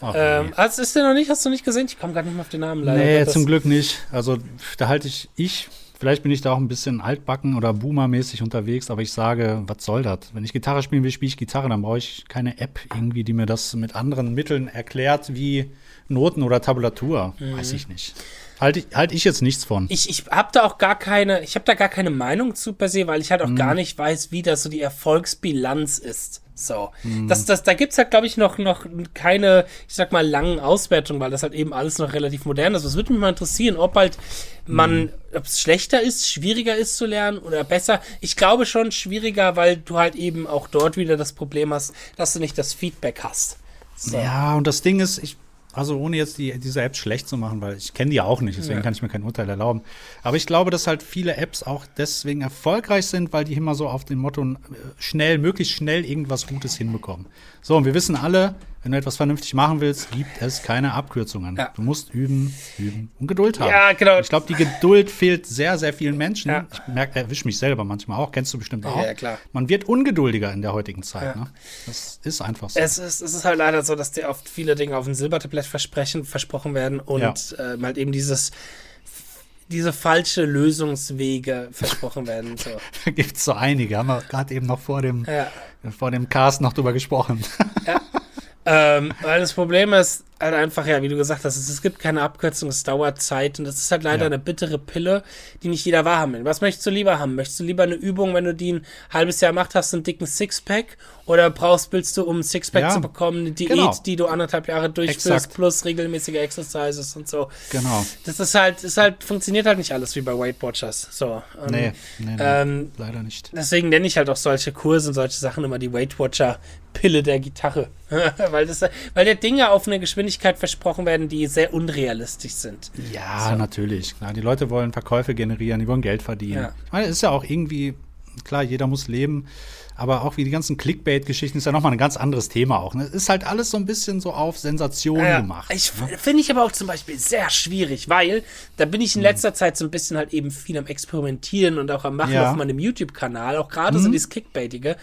Ach, ähm, nee. hast, ist der noch nicht? Hast du nicht gesehen? Ich komme gerade nicht mehr auf den Namen leider. Nee, zum Glück nicht. Also da halte ich, ich, vielleicht bin ich da auch ein bisschen altbacken oder boomermäßig unterwegs, aber ich sage, was soll das? Wenn ich Gitarre spielen will, spiele ich Gitarre, dann brauche ich keine App irgendwie, die mir das mit anderen Mitteln erklärt, wie Noten oder Tabulatur. Mhm. Weiß ich nicht. Halte ich, halt ich jetzt nichts von. Ich, ich habe da auch gar keine, ich habe da gar keine Meinung zu per se, weil ich halt auch Mhm. gar nicht weiß, wie das so die Erfolgsbilanz ist. So. Mhm. Das, das, da gibt's halt, glaube ich, noch, noch keine, ich sag mal, langen Auswertungen, weil das halt eben alles noch relativ modern ist. Was würde mich mal interessieren, ob halt man, Mhm. ob es schlechter ist, schwieriger ist zu lernen oder besser. Ich glaube schon schwieriger, weil du halt eben auch dort wieder das Problem hast, dass du nicht das Feedback hast. So. Ja, und das Ding ist, ich, also ohne jetzt die, diese Apps schlecht zu machen, weil ich kenne die ja auch nicht, deswegen Ja. kann ich mir kein Urteil erlauben. Aber ich glaube, dass halt viele Apps auch deswegen erfolgreich sind, weil die immer so auf dem Motto äh, schnell, möglichst schnell irgendwas Gutes hinbekommen. So, und wir wissen alle, wenn du etwas vernünftig machen willst, gibt es keine Abkürzungen. Ja. Du musst üben, üben und Geduld haben. Ja, genau. Ich glaube, die Geduld fehlt sehr, sehr vielen Menschen. Ja. Ich merke, erwische mich selber manchmal auch, kennst du bestimmt auch. ja, klar. Man wird ungeduldiger in der heutigen Zeit. Ja. Ne? Das ist einfach so. Es ist, es ist halt leider so, dass dir oft viele Dinge auf dem Silbertablett versprechen, versprochen werden und Ja. ähm, halt eben dieses diese falsche Lösungswege versprochen werden. So. *laughs* Da gibt es so einige, haben wir gerade eben noch vor dem, Ja. vor dem Cast noch drüber gesprochen. *laughs* Ähm, weil das Problem ist halt einfach, ja, wie du gesagt hast, es, es gibt keine Abkürzung, es dauert Zeit und das ist halt leider Ja. eine bittere Pille, die nicht jeder wahrhaben will. Was möchtest du lieber haben? Möchtest du lieber eine Übung, wenn du die ein halbes Jahr gemacht hast, einen dicken Sixpack? Oder brauchst, willst du, um ein Sixpack Ja, zu bekommen, eine Diät, genau. die du anderthalb Jahre durchführst, Exakt. plus regelmäßige Exercises und so? genau. Das ist halt, ist halt, funktioniert halt nicht alles wie bei Weight Watchers. So. Und, Nee, nee, nee Ähm, leider nicht. Deswegen nenne ich halt auch solche Kurse und solche Sachen immer die Weight Watcher Pille der Gitarre. *laughs* weil, das, weil der Dinge auf eine Geschwindigkeit versprochen werden, die sehr unrealistisch sind. Ja, natürlich. Klar, die Leute wollen Verkäufe generieren, die wollen Geld verdienen. Ja. Ich meine, es ist ja auch irgendwie, klar, jeder muss leben, aber auch wie die ganzen Clickbait-Geschichten ist ja nochmal ein ganz anderes Thema auch. Ne? Es ist halt alles so ein bisschen so auf Sensation Ja, gemacht. Ich finde ich aber auch zum Beispiel sehr schwierig, weil da bin ich in letzter Zeit so ein bisschen halt eben viel am Experimentieren und auch am Machen Ja. auf meinem YouTube-Kanal, auch gerade so dieses Clickbaitige,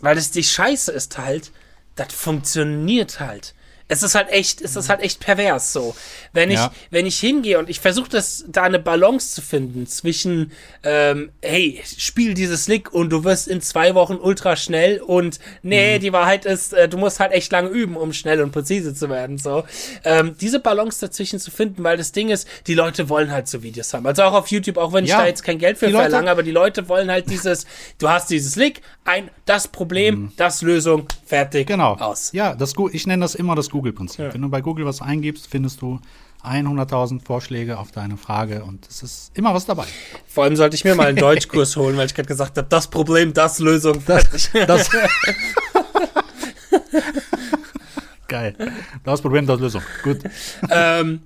weil das die Scheiße ist halt, das funktioniert halt. Es ist halt echt, es ist halt echt pervers so. Wenn ich, Ja. wenn ich hingehe und ich versuche das, da eine Balance zu finden zwischen, ähm, hey, spiel dieses Lick und du wirst in zwei Wochen ultra schnell und nee, die Wahrheit ist, äh, du musst halt echt lange üben, um schnell und präzise zu werden, so. Ähm, diese Balance dazwischen zu finden, weil das Ding ist, die Leute wollen halt so Videos haben. Also auch auf YouTube, auch wenn ich Ja. da jetzt kein Geld für Die Leute- verlange, aber die Leute wollen halt dieses, *laughs* du hast dieses Lick, ein, das Problem, das Lösung, fertig, Genau. aus. Ja, das, Gu- ich nenne das immer das Google-Prinzip. Wenn du bei Google was eingibst, findest du 100.000 Vorschläge auf deine Frage und es ist immer was dabei. Vor allem sollte ich mir mal einen Deutschkurs *laughs* holen, weil ich gerade gesagt habe, das Problem, das Lösung, fertig. *laughs* Das *laughs* Geil. Das Problem, das Lösung. Gut. ähm,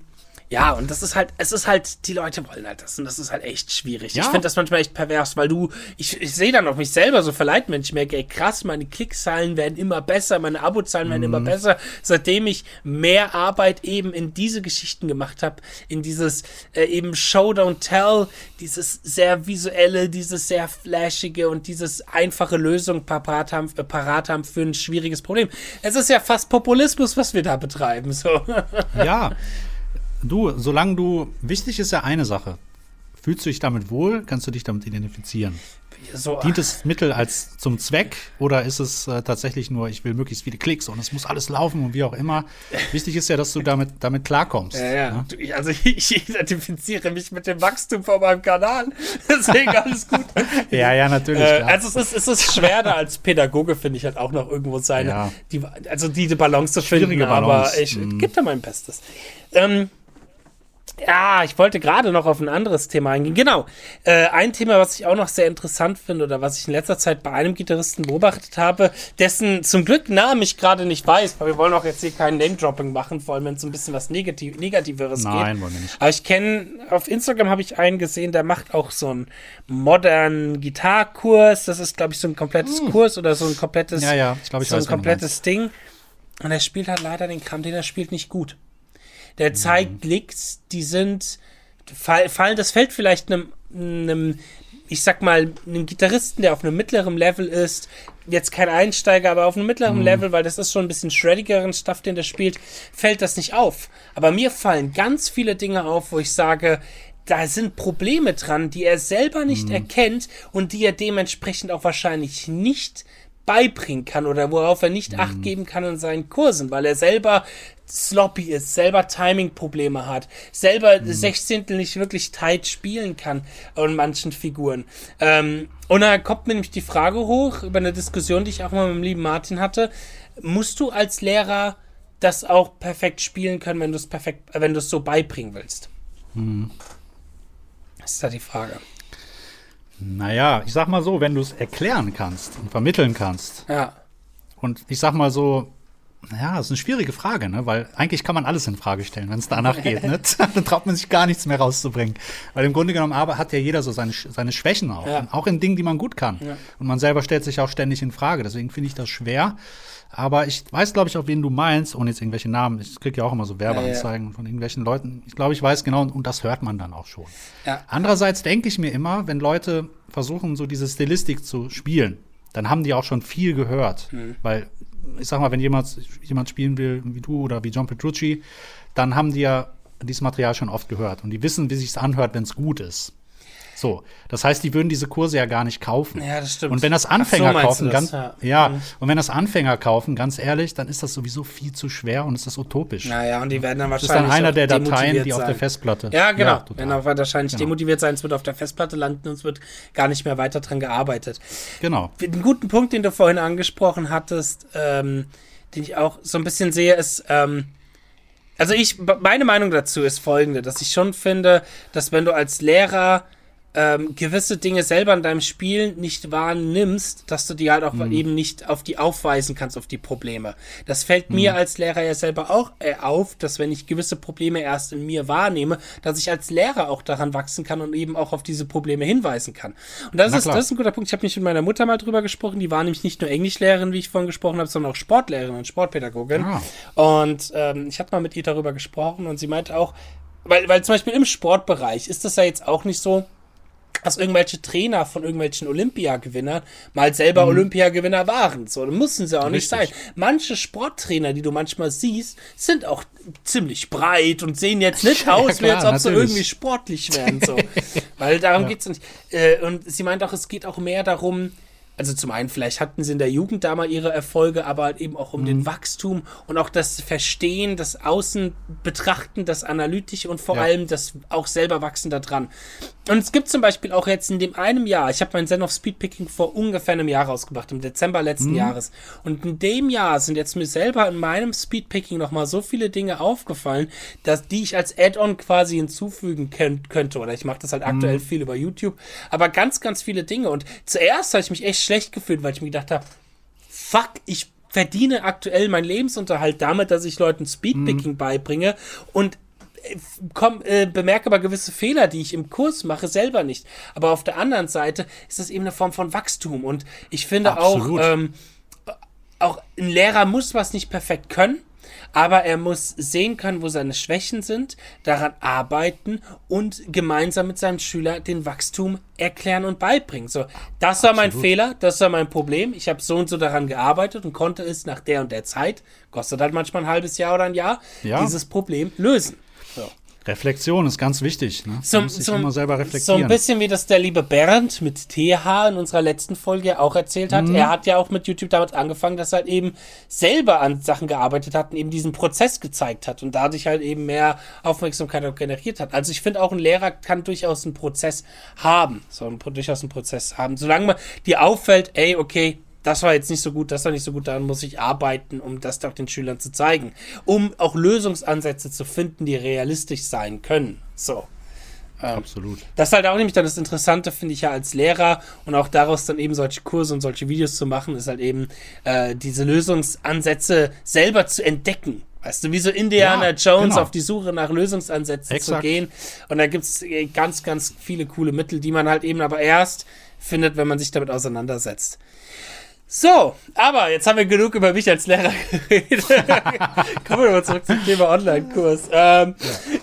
ja, und das ist halt, es ist halt, die Leute wollen halt das und das ist halt echt schwierig. Ja. Ich finde das manchmal echt pervers, weil du, ich, ich sehe dann auch mich selber so verleiten, wenn ich merke, ey, krass, meine Klickzahlen werden immer besser, meine Abozahlen werden Mhm. immer besser, seitdem ich mehr Arbeit eben in diese Geschichten gemacht habe, in dieses äh, eben Show, Don't Tell, dieses sehr visuelle, dieses sehr flashige und dieses einfache Lösung parat haben, äh, parat haben für ein schwieriges Problem. Es ist ja fast Populismus, was wir da betreiben, so. Ja. *laughs* Du, solange du, wichtig ist ja eine Sache. Fühlst du dich damit wohl? Kannst du dich damit identifizieren? so Dient das Mittel als zum Zweck oder ist es äh, tatsächlich nur, ich will möglichst viele Klicks und es muss alles laufen und wie auch immer? Wichtig ist ja, dass du damit, damit klarkommst. Ja, ja. ne? Also *laughs* ich identifiziere mich mit dem Wachstum von meinem Kanal. *laughs* Deswegen alles gut. Ja, ja, natürlich. Äh, also es ist, es ist schwer da als Pädagoge, finde ich halt auch noch irgendwo seine, Ja. die, also die, die Balance zu finden, Schwierige aber Balance. ich Mhm. gebe da mein Bestes. Ähm, ja, ich wollte gerade noch auf ein anderes Thema eingehen. Genau. Äh, ein Thema, was ich auch noch sehr interessant finde oder was ich in letzter Zeit bei einem Gitarristen beobachtet habe, dessen zum Glück Namen ich gerade nicht weiß, weil wir wollen auch jetzt hier kein Name-Dropping machen, vor allem wenn es so ein bisschen was Negativ Negativeres geht. Nein, wollen wir nicht. Aber ich kenne, auf Instagram habe ich einen gesehen, der macht auch so einen modernen Gitarrkurs. Das ist, glaube ich, so ein komplettes Kurs oder so ein komplettes, Hm. Ja, ja, ich glaube, ich so ein komplettes Ding. Und er spielt halt leider den Kram, den er spielt, nicht gut. Der zeigt Mhm. Licks, die sind, fall- fallen, das fällt vielleicht einem, einem, ich sag mal, einem Gitarristen, der auf einem mittleren Level ist, jetzt kein Einsteiger, aber auf einem mittleren Mhm. Level, weil das ist schon ein bisschen shreddigeren Stuff, den der spielt, fällt das nicht auf. Aber mir fallen ganz viele Dinge auf, wo ich sage, da sind Probleme dran, die er selber nicht Mhm. erkennt und die er dementsprechend auch wahrscheinlich nicht beibringen kann oder worauf er nicht Acht geben kann in seinen Kursen, weil er selber sloppy ist, selber Timing-Probleme hat, selber mhm. Sechzehntel nicht wirklich tight spielen kann in manchen Figuren. Ähm, und da kommt mir nämlich die Frage hoch, über eine Diskussion, die ich auch mal mit dem lieben Martin hatte, musst du als Lehrer das auch perfekt spielen können, wenn du es perfekt, wenn du es so beibringen willst? Mhm. Das ist da die Frage. Naja, ich sag mal so, wenn du es erklären kannst und vermitteln kannst. Ja. Und ich sag mal so, ja, das ist eine schwierige Frage, ne? Weil eigentlich kann man alles in Frage stellen, wenn es danach geht. Ne? *laughs* Dann traut man sich gar nichts mehr rauszubringen. Weil im Grunde genommen aber hat ja jeder so seine, seine Schwächen auch. Ja. Auch in Dingen, die man gut kann. Ja. Und man selber stellt sich auch ständig in Frage. Deswegen finde ich das schwer. Aber ich weiß, glaube ich, auch, wen du meinst, ohne jetzt irgendwelche Namen. Ich kriege ja auch immer so Werbeanzeigen ja, von irgendwelchen Leuten. Ich glaube, ich weiß genau, und das hört man dann auch schon. Andererseits denke ich mir immer, wenn Leute versuchen, so diese Stilistik zu spielen, dann haben die auch schon viel gehört. Mhm. Weil ich sag mal, wenn jemand, jemand spielen will wie du oder wie John Petrucci, dann haben die ja dieses Material schon oft gehört und die wissen, wie sich's anhört, wenn es gut ist. So, das heißt, die würden diese Kurse ja gar nicht kaufen. Ja, das stimmt. Und wenn das Anfänger so kaufen, das? ganz ja. ja mhm. und wenn das Anfänger kaufen, ganz ehrlich, dann ist das sowieso viel zu schwer und ist das utopisch. Naja, und die werden dann wahrscheinlich Das ist dann einer der Dateien, die auf der Festplatte. Ja, genau. Ja, werden auch wahrscheinlich genau. demotiviert sein, es wird auf der Festplatte landen und es wird gar nicht mehr weiter dran gearbeitet. Genau. Den guten Punkt, den du vorhin angesprochen hattest, ähm, den ich auch so ein bisschen sehe, ist ähm, also ich, meine Meinung dazu ist folgende, dass ich schon finde, dass wenn du als Lehrer ähm, gewisse Dinge selber in deinem Spiel nicht wahrnimmst, dass du die halt auch mhm. eben nicht auf die aufweisen kannst, auf die Probleme. Das fällt mhm. mir als Lehrer ja selber auch äh, auf, dass wenn ich gewisse Probleme erst in mir wahrnehme, dass ich als Lehrer auch daran wachsen kann und eben auch auf diese Probleme hinweisen kann. Und das, ist, das ist ein guter Punkt. Ich habe mich mit meiner Mutter mal drüber gesprochen. Die war nämlich nicht nur Englischlehrerin, wie ich vorhin gesprochen habe, sondern auch Sportlehrerin und Sportpädagogin. Ah. Und ähm, ich hatte mal mit ihr darüber gesprochen und sie meinte auch, weil, weil zum Beispiel im Sportbereich ist das ja jetzt auch nicht so, dass irgendwelche Trainer von irgendwelchen Olympiagewinnern mal selber mhm. Olympiagewinner waren. So, müssen sie auch Richtig. nicht sein. Manche Sporttrainer, die du manchmal siehst, sind auch ziemlich breit und sehen jetzt nicht *laughs* ja, aus, wie als ob sie irgendwie sportlich wären. So. *laughs* Weil darum ja. geht's nicht. Äh, und sie meint auch, es geht auch mehr darum, also zum einen, vielleicht hatten sie in der Jugend da mal ihre Erfolge, aber halt eben auch um mhm. den Wachstum und auch das Verstehen, das Außenbetrachten, das Analytische und vor ja. allem das auch selber Wachsen da dran. Und es gibt zum Beispiel auch jetzt in dem einem Jahr, ich habe mein Zen of Speedpicking vor ungefähr einem Jahr rausgebracht, im Dezember letzten mhm. Jahres. Und in dem Jahr sind jetzt mir selber in meinem Speedpicking nochmal so viele Dinge aufgefallen, dass die ich als Add-on quasi hinzufügen könnte. Oder ich mache das halt mhm. aktuell viel über YouTube. Aber ganz, ganz viele Dinge. Und zuerst habe ich mich echt schlecht gefühlt, weil ich mir gedacht habe, fuck, ich verdiene aktuell meinen Lebensunterhalt damit, dass ich Leuten Speedpicking mhm. beibringe und äh, komm, äh, bemerke aber gewisse Fehler, die ich im Kurs mache, selber nicht. Aber auf der anderen Seite ist das eben eine Form von Wachstum. Und ich finde Absolut. auch, ähm, auch ein Lehrer muss was nicht perfekt können, aber er muss sehen können, wo seine Schwächen sind, daran arbeiten und gemeinsam mit seinem Schüler den Wachstum erklären und beibringen. So, das war mein Fehler, das war mein Problem. Ich habe so und so daran gearbeitet und konnte es nach der und der Zeit, kostet halt manchmal ein halbes Jahr oder ein Jahr, ja. dieses Problem lösen. So. Reflexion ist ganz wichtig. Ne? So, muss so, immer selber reflektieren. So ein bisschen wie das der liebe Bernd mit TH in unserer letzten Folge auch erzählt hat. Mhm. Er hat ja auch mit YouTube damit angefangen, dass er halt eben selber an Sachen gearbeitet hat und eben diesen Prozess gezeigt hat und dadurch halt eben mehr Aufmerksamkeit auch generiert hat. Also ich finde auch ein Lehrer kann durchaus einen Prozess haben. So durchaus einen Prozess haben. Solange man dir auffällt, ey, okay, das war jetzt nicht so gut, das war nicht so gut, daran muss ich arbeiten, um das auch den Schülern zu zeigen. Um auch Lösungsansätze zu finden, die realistisch sein können. So. Ähm, Absolut. Das ist halt auch nämlich dann das Interessante, finde ich ja als Lehrer und auch daraus dann eben solche Kurse und solche Videos zu machen, ist halt eben äh, diese Lösungsansätze selber zu entdecken. Weißt du, wie so Indiana ja, Jones genau. auf die Suche nach Lösungsansätzen Exakt. zu gehen. Und da gibt es äh, ganz, ganz viele coole Mittel, die man halt eben aber erst findet, wenn man sich damit auseinandersetzt. So, aber jetzt haben wir genug über mich als Lehrer *laughs* geredet. Kommen wir mal zurück zum Thema Online-Kurs. Ähm,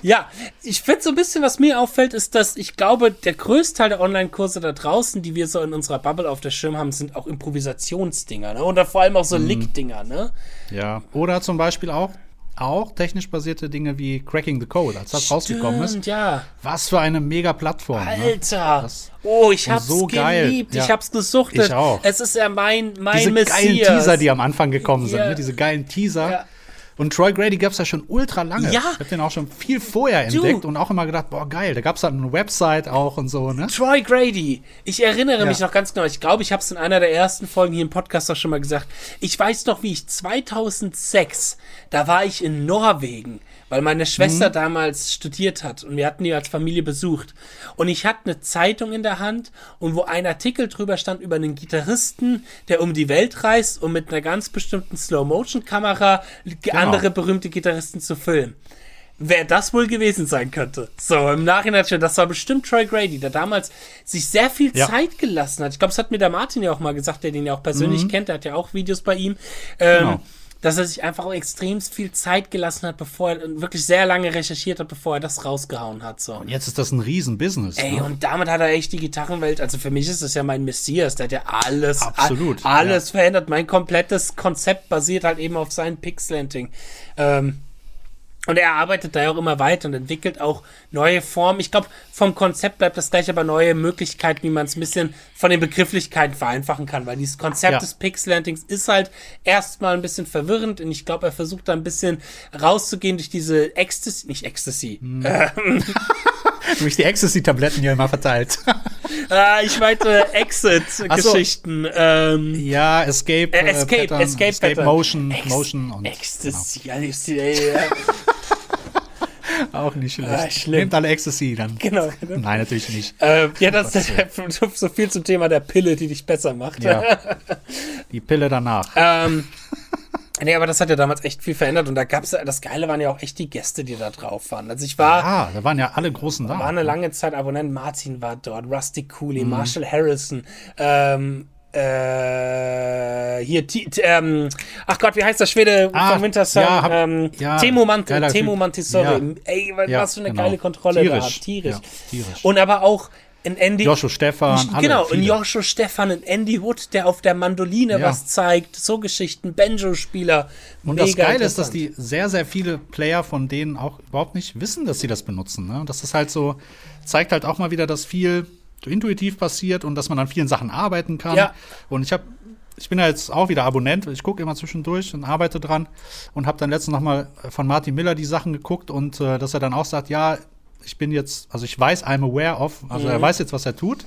ja. ja, ich finde so ein bisschen, was mir auffällt, ist, dass ich glaube, der größte Teil der Online-Kurse da draußen, die wir so in unserer Bubble auf der Schirm haben, sind auch Improvisationsdinger, ne? Oder vor allem auch so mhm. Lick-Dinger, ne? Ja, oder zum Beispiel auch auch technisch basierte Dinge wie Cracking the Code, als das rausgekommen ist. Stimmt, ja. Was für eine mega Plattform. Ne? Alter. Das- oh, ich hab's so geil. geliebt. Ich Ja. hab's gesuchtet. Ich auch. Es ist ja mein, mein Diese Messias. geilen Teaser, die am Anfang gekommen sind, Ja. ne? diese geilen Teaser. Ja. Und Troy Grady gab es ja schon ultra lange. Ja. Ich habe den auch schon viel vorher Du. entdeckt und auch immer gedacht, boah, geil, da gab es dann eine Website auch und so, ne? Troy Grady. Ich erinnere Ja. mich noch ganz genau. Ich glaube, ich habe es in einer der ersten Folgen hier im Podcast auch schon mal gesagt. Ich weiß noch, wie ich 2006, da war ich in Norwegen, weil meine Schwester damals studiert hat und wir hatten die als Familie besucht. Und ich hatte eine Zeitung in der Hand und wo ein Artikel drüber stand über einen Gitarristen, der um die Welt reist, um mit einer ganz bestimmten Slow-Motion-Kamera andere berühmte Gitarristen zu filmen wer das wohl gewesen sein könnte. So, im Nachhinein schon, das war bestimmt Troy Grady, der damals sich sehr viel Ja. Zeit gelassen hat. Ich glaube, das hat mir der Martin ja auch mal gesagt, der den ja auch persönlich kennt, der hat ja auch Videos bei ihm. Ähm, Genau. Dass er sich einfach auch extrem viel Zeit gelassen hat, bevor er wirklich sehr lange recherchiert hat, bevor er das rausgehauen hat. So. Und jetzt ist das ein Riesen-Business. Ey, ne? und damit hat er echt die Gitarrenwelt, also für mich ist das ja mein Messias, der hat ja alles, Absolut, a- alles verändert. Mein komplettes Konzept basiert halt eben auf seinem Pixelanting. Ähm, und er arbeitet da ja auch immer weiter und entwickelt auch neue Formen. Ich glaube, vom Konzept bleibt das gleich, aber neue Möglichkeiten, wie man es ein bisschen von den Begrifflichkeiten vereinfachen kann, weil dieses Konzept Ja. des Pixelantings ist halt erstmal ein bisschen verwirrend und ich glaube, er versucht da ein bisschen rauszugehen durch diese Ecstasy, nicht Ecstasy, Hm. äh, *laughs* Durch die Ecstasy-Tabletten hier immer verteilt. *laughs* Ah, ich meinte Exit-Geschichten. Ähm, ja, Escape, äh, Escape, Pattern, Escape, Pattern. Motion, Ex- Motion und Ecstasy. Genau. *laughs* auch nicht schlecht. Ah, schlimm. Nehmt alle Ecstasy dann. genau. genau. Nein, natürlich nicht. Äh, ja, das ist *laughs* so viel zum Thema der Pille, die dich besser macht. Ja. *laughs* Die Pille danach. Ähm, nee, aber das hat ja damals echt viel verändert und da gab's ja, das Geile waren ja auch echt die Gäste, die da drauf waren. Also ich war, Ah, da waren ja alle großen da. war eine lange Zeit Abonnent. Martin war dort, Rusty Cooley, Mhm. Marshall Harrison, ähm, äh, hier, T T- ähm, ach Gott, wie heißt der Schwede Ah, von Winter Sun? ja, hab- ähm, ja, Temo, Mant geiler Temo. Montessori. Ja. Ey, was Ja, für eine genau. geile Kontrolle da Tierisch. hat. Tierisch. Ja, tierisch. Und aber auch in Andy. Joshua Stefan, genau, viele. Joshua Stefan und Andy Wood, der auf der Mandoline Ja. was zeigt. So Geschichten, Banjo-Spieler. Und das Geile ist, dass die sehr, sehr viele Player von denen auch überhaupt nicht wissen, dass sie das benutzen. Ne? Und Das ist halt so, zeigt halt auch mal wieder, dass viel so intuitiv passiert und dass man an vielen Sachen arbeiten kann. Ja. Und ich habe ich bin ja jetzt auch wieder Abonnent, ich gucke immer zwischendurch und arbeite dran und habe dann letztens noch mal von Martin Miller die Sachen geguckt und äh, dass er dann auch sagt, ja, ich bin jetzt, also ich weiß, I'm aware of, also Mhm. er weiß jetzt, was er tut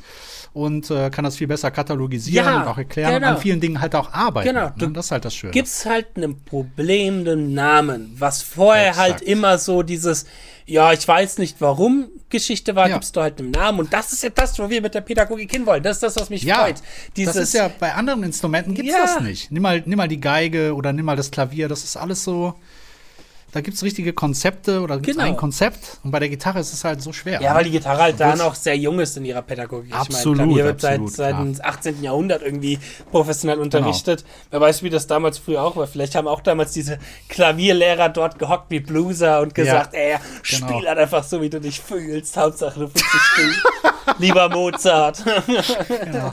und äh, kann das viel besser katalogisieren Ja, und auch erklären und genau. an vielen Dingen halt auch arbeiten. Genau, Ne? Das ist halt das Schöne. gibt's halt einem Problem einen Namen, was vorher Exakt. halt immer so dieses, ja, ich weiß nicht warum Geschichte war, Ja. gibst du halt einen Namen und das ist ja das, wo wir mit der Pädagogik hinwollen. Das ist das, was mich Ja, freut. Dieses, das ist ja bei anderen Instrumenten gibt's Ja. das nicht. Nimm mal, nimm mal die Geige oder nimm mal das Klavier, das ist alles so. Da gibt's richtige Konzepte oder Genau. ein Konzept und bei der Gitarre ist es halt so schwer. Ja, weil die Gitarre halt da noch sehr jung ist in ihrer Pädagogik. Absolut, ich meine, Klavier wird absolut, seit, seit dem 18. Jahrhundert irgendwie professionell Genau. unterrichtet. Wer weiß, wie das damals früher auch war. Vielleicht haben auch damals diese Klavierlehrer dort gehockt wie Blueser und gesagt, ey, spiel genau. halt einfach so, wie du dich fühlst. Hauptsache, du fühlst dich gut. *laughs* Lieber Mozart. Geil.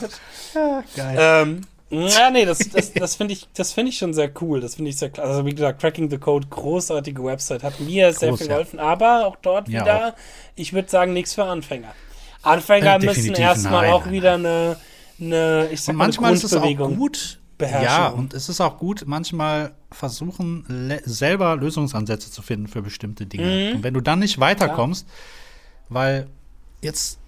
*laughs* ähm, ja, nee, das, das, das finde ich, das finde ich schon sehr cool. Das finde ich sehr klasse. Also, wie gesagt, Cracking the Code, großartige Website, hat mir sehr Groß, viel ja. geholfen. Aber auch dort Ja, wieder, ich würde sagen, nichts für Anfänger. Anfänger Äh, müssen erstmal auch nein, wieder eine, eine, ich sag und mal, manchmal ist es auch gut. beherrschen. Ja, und es ist auch gut, manchmal versuchen, selber Lösungsansätze zu finden für bestimmte Dinge. Mhm. Und wenn du dann nicht weiterkommst, weil jetzt,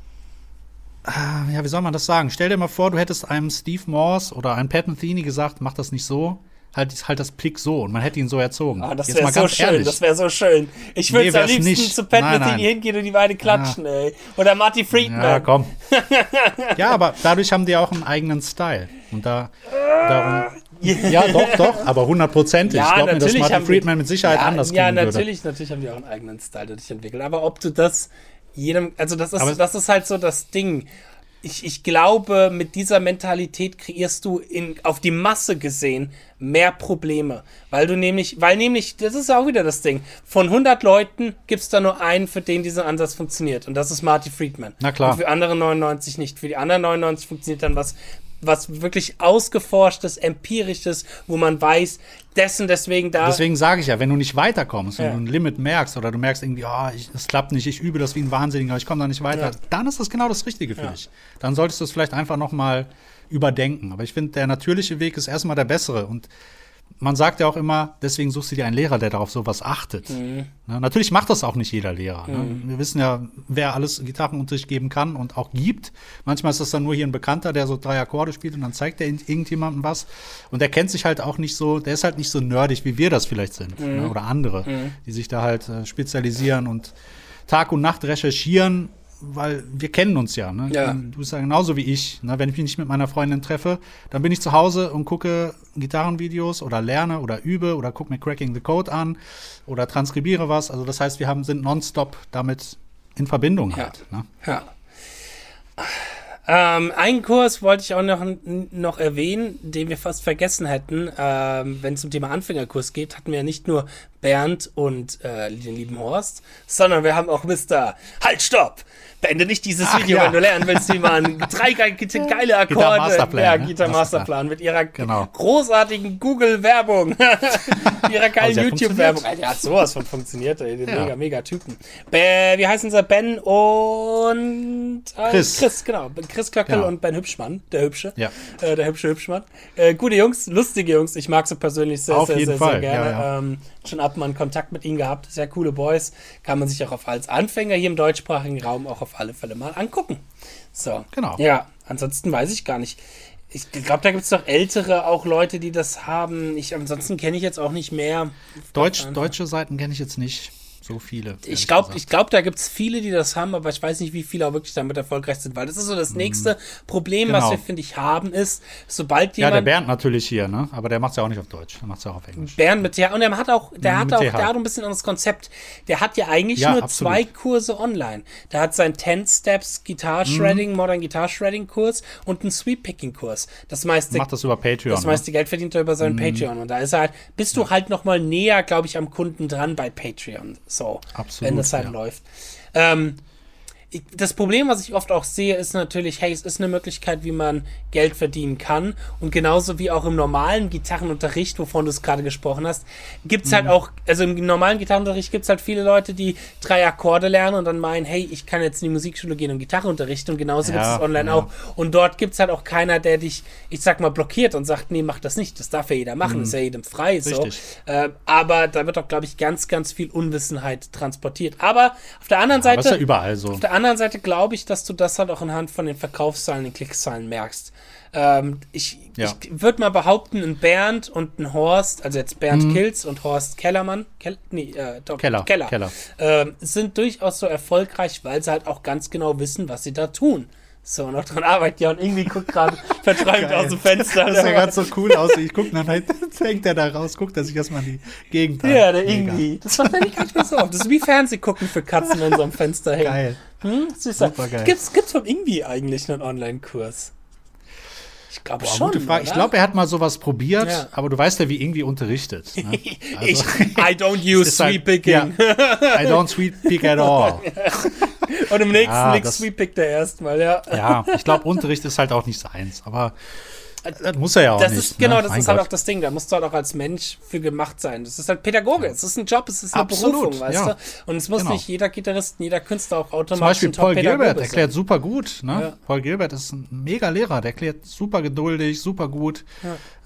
ja, wie soll man das sagen? Stell dir mal vor, du hättest einem Steve Morse oder einem Pat Metheny gesagt, mach das nicht so, halt, halt das Plick so und man hätte ihn so erzogen. Ah, das wäre so schön, ehrlich. das wäre so schön. Ich würde Nee, am liebsten nicht. zu Pat Nein, Metheny nein. hingehen und die beide klatschen, ey. Oder Marty Friedman. Ja, komm. *laughs* ja, aber dadurch haben die auch einen eigenen Style. Und da, darum. Ja, doch, doch, aber hundertprozentig. ich glaube dass Martin die- Friedman mit Sicherheit ja, anders Ja, klingen würde. natürlich, natürlich haben die auch einen eigenen Style dadurch entwickelt. Aber ob du das jedem, also das ist, das ist halt so das Ding. Ich, ich glaube, mit dieser Mentalität kreierst du in, auf die Masse gesehen mehr Probleme. Weil du nämlich, weil nämlich, das ist auch wieder das Ding. Von 100 Leuten gibt es da nur einen, für den dieser Ansatz funktioniert. Und das ist Marty Friedman. Na klar. Und für andere 99 nicht. Für die anderen 99 funktioniert dann was was wirklich ausgeforschtes, empirisches, wo man weiß, dessen deswegen da. Deswegen sage ich ja, wenn du nicht weiterkommst, wenn Ja. du ein Limit merkst oder du merkst irgendwie, oh, ich, es klappt nicht, ich übe das wie ein Wahnsinniger, ich komme da nicht weiter, Ja. dann ist das genau das Richtige für Ja. dich. Dann solltest du es vielleicht einfach noch mal überdenken. Aber ich finde, der natürliche Weg ist erstmal der bessere und man sagt ja auch immer, deswegen suchst du dir einen Lehrer, der darauf sowas achtet. Mhm. Ne, natürlich macht das auch nicht jeder Lehrer. Ne? Wir wissen ja, wer alles Gitarrenunterricht geben kann und auch gibt. Manchmal ist das dann nur hier ein Bekannter, der so drei Akkorde spielt und dann zeigt er irgend- irgendjemandem was. Und der kennt sich halt auch nicht so, der ist halt nicht so nerdig, wie wir das vielleicht sind. Mhm. Ne? Oder andere, die sich da halt äh, spezialisieren und Tag und Nacht recherchieren, weil wir kennen uns ja. Ne? Ja. Du bist ja genauso wie ich. Ne? Wenn ich mich nicht mit meiner Freundin treffe, dann bin ich zu Hause und gucke Gitarrenvideos oder lerne oder übe oder gucke mir Cracking the Code an oder transkribiere was. Also das heißt, wir haben, sind nonstop damit in Verbindung Ja. halt. Ne? Ja. Ähm, einen Kurs wollte ich auch noch, noch erwähnen, den wir fast vergessen hätten. Ähm, Wenn es um Thema Anfängerkurs geht, hatten wir ja nicht nur Bernd und äh, den lieben Horst, sondern wir haben auch Mr. Halt, stopp! Beende nicht dieses Ach, Video, ja. wenn du lernen willst, wie man *laughs* drei ge ge- geile Akkorde, Gitarre-Masterplan, ja, ne? Gitarre Masterplan mit ihrer Genau. großartigen Google-Werbung, *laughs* ihrer geilen YouTube-Werbung. Ja, hat sowas von funktioniert, ey. Ja. Mega, mega Typen. Be wie heißen sie? Ben und äh, Chris. Chris, genau. Chris Klöckel und Ben Hübschmann, der Hübsche. Ja. Äh, der hübsche Hübschmann. Äh, gute Jungs, lustige Jungs. Ich mag sie persönlich sehr, Auf sehr, sehr, sehr gerne. Ähm, schon ab mal Kontakt mit ihnen gehabt. Sehr coole Boys. Kann man sich auch auf, als Anfänger hier im deutschsprachigen Raum auch auf alle Fälle mal angucken. So. Genau. Ja, ansonsten weiß ich gar nicht. Ich glaube, da gibt es doch ältere auch Leute, die das haben. Ich, ansonsten kenne ich jetzt auch nicht mehr. Deutsch, deutsche Seiten kenne ich jetzt nicht so viele. Ich glaube, ich glaub, da gibt es viele, die das haben, aber ich weiß nicht, wie viele auch wirklich damit erfolgreich sind, weil das ist so das nächste Problem, was Genau. wir, finde ich, haben, ist, sobald ja, der jemand. Bernd natürlich hier, ne? Aber der macht es ja auch nicht auf Deutsch, der macht es ja auch auf Englisch. Bernd mit TH. Und er hat auch, der Mhm, hat mit auch, TH. der hat ein bisschen anderes Konzept. Der hat ja eigentlich Ja, nur absolut. zwei Kurse online. Der hat seinen 10 Steps Guitar Mhm. Shredding, Modern Guitar Shredding Kurs und einen Sweep Picking Kurs. Das meiste, Macht das über Patreon. das meiste Geld verdient er über seinen Mhm. Patreon. Und da ist er halt, bist du halt noch mal näher, glaube ich, am Kunden dran bei Patreon. So. Absolut, Wenn das halt ja. läuft. Ähm, ich, das Problem, was ich oft auch sehe, ist natürlich, hey, es ist eine Möglichkeit, wie man Geld verdienen kann. Und genauso wie auch im normalen Gitarrenunterricht, wovon du es gerade gesprochen hast, gibt's Mhm. halt auch, also im normalen Gitarrenunterricht gibt's halt viele Leute, die drei Akkorde lernen und dann meinen, hey, ich kann jetzt in die Musikschule gehen und Gitarre unterrichten. Und genauso Ja, gibt's es online ja. auch. Und dort gibt's halt auch keiner, der dich, ich sag mal, blockiert und sagt, nee, mach das nicht. Das darf ja jeder machen, ist ja jedem frei. So. Mhm. Richtig. Äh, aber da wird auch, glaube ich, ganz, ganz viel Unwissenheit transportiert. Aber auf der anderen ist Seite. ja überall so. Auf der anderen Seite glaube ich, dass du das halt auch anhand von den Verkaufszahlen, den Klickzahlen merkst. Ähm, ich Ja. ich würde mal behaupten, ein Bernd und ein Horst, also jetzt Bernd Kilz und Horst Kellermann, Kel nee, äh, doch, Mhm. Keller, Keller, Keller. Ähm, sind durchaus so erfolgreich, weil sie halt auch ganz genau wissen, was sie da tun. So, noch dran arbeiten. Ja, und irgendwie guckt gerade *laughs* verträumt aus dem Fenster. Das sah gerade so cool aus. Ich gucke dann halt, *laughs* hängt er da raus, guckt er sich erstmal die Gegend an. Ja, der Mega. irgendwie. Das macht er nicht ganz so oft. Das ist wie Fernsehgucken für Katzen, wenn sie am Fenster hängen. Geil. Hm? Süßer. Supergeil. Gibt's, gibt's vom Ingwie eigentlich einen Online-Kurs? Ich glaube schon. gute Frage. Ich glaube, er hat mal sowas probiert, Ja. aber du weißt ja, wie irgendwie unterrichtet. Ne? *laughs* ich, I don't use halt- Sweep Picking. ja. I don't sweet pick at all. Und im nächsten Ja, das- Sweep Pickt er erstmal, ja. Ja, ich glaube, Unterricht ist halt auch nicht seins, aber das muss er ja auch Das nicht. ist, genau, ne? das Mein ist halt Gott. auch das Ding. Da musst du halt auch als Mensch für gemacht sein. Das ist halt Pädagoge. Es ist ein Job, es ist eine Absolut, Berufung, weißt ja. du? Und es muss Genau. nicht jeder Gitarrist, jeder Künstler auch Zum automatisch Beispiel ein Paul Gilbert erklärt super gut. Ne? Ja. Paul Gilbert ist ein mega Lehrer, der erklärt super geduldig, super gut.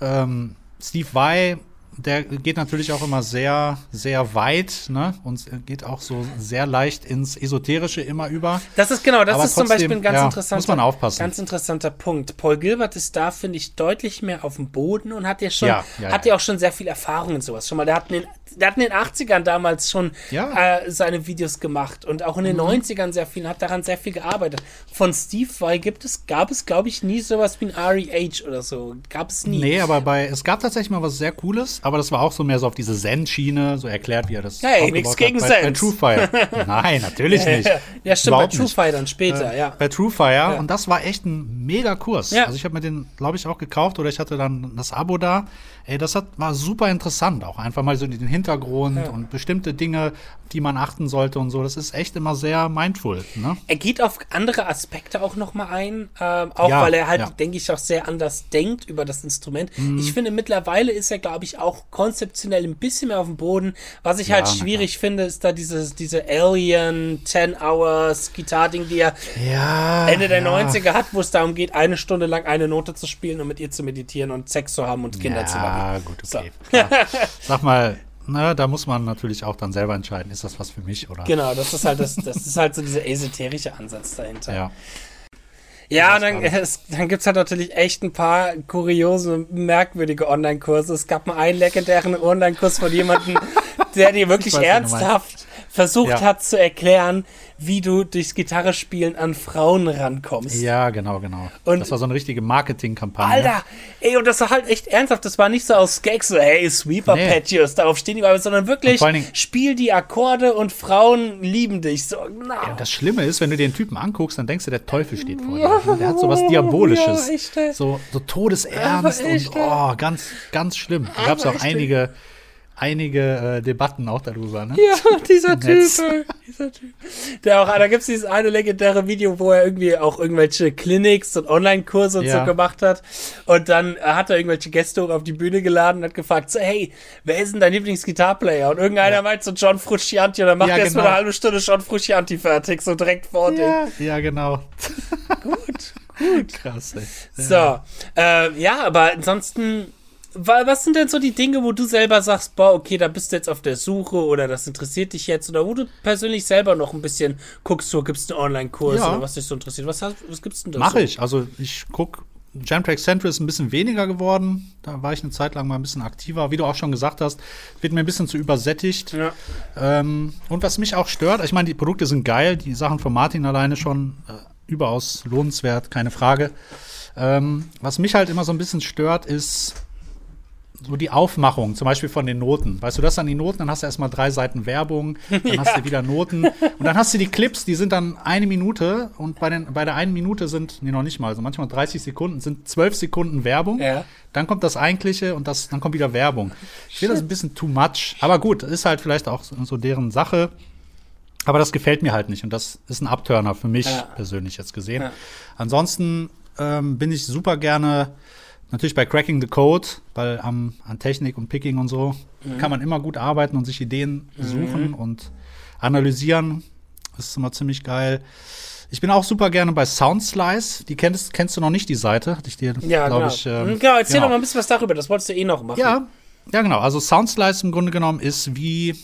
Ähm, Steve Vai, der geht natürlich auch immer sehr, sehr weit ne? und geht auch so sehr leicht ins Esoterische immer über. Das ist genau, das Aber ist zum trotzdem, Beispiel ein ganz ja, interessanter, muss man aufpassen. ganz interessanter Punkt. Paul Gilbert ist da, finde ich, deutlich mehr auf dem Boden und hat ja schon, Ja, ja, hat ja. auch schon sehr viel Erfahrung in sowas. Schon mal, der hat in den, der hat in den 80ern damals schon Ja. Mhm. äh, seine Videos gemacht und auch in den 90ern sehr viel, hat daran sehr viel gearbeitet. Von Steve Vai gibt es, gab es, glaube ich, nie sowas wie ein REH oder so. Gab es nie. Nee, aber bei, es gab tatsächlich mal was sehr Cooles, aber das war auch so mehr so auf diese Zen-Schiene, so erklärt, wie er das Hey, aufgebaut nix hat gegen bei, Zen. bei Truefire. *laughs* Nein, natürlich nicht. Ja, stimmt, Überhaupt bei True nicht. Fire dann später, ja. Bei Truefire und das war echt ein mega Kurs. Ja. Also ich habe mir den, glaube ich, auch gekauft oder ich hatte dann das Abo da. Ey, das hat, war super interessant, auch einfach mal so den Hintergrund und bestimmte Dinge, die man achten sollte und so. Das ist echt immer sehr mindful. Ne? Er geht auf andere Aspekte auch nochmal ein, ähm, auch Ja, weil er halt, ja. denke ich, auch sehr anders denkt über das Instrument. Mhm. Ich finde, mittlerweile ist er, glaube ich, auch konzeptionell ein bisschen mehr auf dem Boden. Was ich Ja, halt schwierig finde, ist da dieses, diese Alien 10 Hours Gitarre-Ding, die er Ja. Ende der ja. 90er hat, wo es darum geht, eine Stunde lang eine Note zu spielen und mit ihr zu meditieren und Sex zu haben und Kinder zu machen. Ja, gut, okay. Klar. *laughs* Sag mal, na, da muss man natürlich auch dann selber entscheiden, ist das was für mich oder? Genau, das ist halt das, das ist halt so dieser esoterische Ansatz dahinter. Ja. Ja, und dann, es, dann gibt's halt natürlich echt ein paar kuriose, merkwürdige Online-Kurse. Es gab mal einen legendären Online-Kurs von jemandem, *laughs* der dir wirklich Ich weiß, ernsthaft versucht Ja. hat zu erklären, wie du durchs Gitarrespielen an Frauen rankommst. Ja, genau, genau. Und- das war so eine richtige Marketingkampagne. Alter, ey, und das war halt echt ernsthaft. Das war nicht so aus Gags, so, hey, Sweeper Nee. Patches, darauf stehen die, sondern wirklich, Dingen- spiel die Akkorde und Frauen lieben dich. So, na. Ja, das Schlimme ist, wenn du den Typen anguckst, dann denkst du, der Teufel steht vor dir. Der hat so was Diabolisches. Ja, echt, so, so todesernst echt, und oh, ganz, ganz schlimm. Da gab es auch echt, ey. Einige, äh, Debatten auch darüber. Ne? Ja, dieser Typ, dieser Typ. Der auch, da gibt's dieses eine legendäre Video, wo er irgendwie auch irgendwelche Clinics und Online-Kurse und Ja. so gemacht hat. Und dann hat er irgendwelche Gäste hoch auf die Bühne geladen und hat gefragt, so, hey, wer ist denn dein Lieblings-Gitarplayer? Und irgendeiner meint so John Fruscianti und dann macht Ja, er erst mal genau. eine halbe Stunde John Fruscianti fertig, so direkt vor dir. Ja, ja, genau. Gut, gut. *laughs* Krass, ey. So, äh, ja, aber ansonsten, was sind denn so die Dinge, wo du selber sagst, boah, okay, da bist du jetzt auf der Suche oder das interessiert dich jetzt oder wo du persönlich selber noch ein bisschen guckst, so gibt's einen Online-Kurs Ja. oder was dich so interessiert? Was, hast, was gibt's denn da Mache so? ich. Also ich guck, Jamtrack Central ist ein bisschen weniger geworden. Da war ich eine Zeit lang mal ein bisschen aktiver. Wie du auch schon gesagt hast, wird mir ein bisschen zu übersättigt. Ja. Ähm, und was mich auch stört, ich meine, die Produkte sind geil, die Sachen von Martin alleine schon äh, überaus lohnenswert, keine Frage. Ähm, was mich halt immer so ein bisschen stört, ist so die Aufmachung, zum Beispiel von den Noten. Weißt du, das an die Noten, dann hast du erstmal drei Seiten Werbung, dann hast du *laughs* wieder Noten und dann hast du die Clips, die sind dann eine Minute und bei, den, bei der einen Minute sind, nee, noch nicht mal, also manchmal 30 Sekunden, sind 12 Sekunden Werbung. Ja. Dann kommt das Eigentliche und das, dann kommt wieder Werbung. Ich finde das ein bisschen too much. Aber gut, ist halt vielleicht auch so, deren Sache. Aber das gefällt mir halt nicht. Und das ist ein Abturner für mich Ja. persönlich jetzt gesehen. Ja. Ansonsten ähm, bin ich super gerne natürlich bei Cracking the Code, weil am, an Technik und Picking und so Mhm. kann man immer gut arbeiten und sich Ideen suchen und analysieren. Das ist immer ziemlich geil. Ich bin auch super gerne bei Soundslice. Die kennst, kennst du noch nicht, die Seite. Hatte ich dir, Ja, glaube genau. ich. ähm, Mhm, genau, erzähl genau. doch mal ein bisschen was darüber, das wolltest du eh noch machen. Ja, ja, genau. Also Soundslice im Grunde genommen ist wie,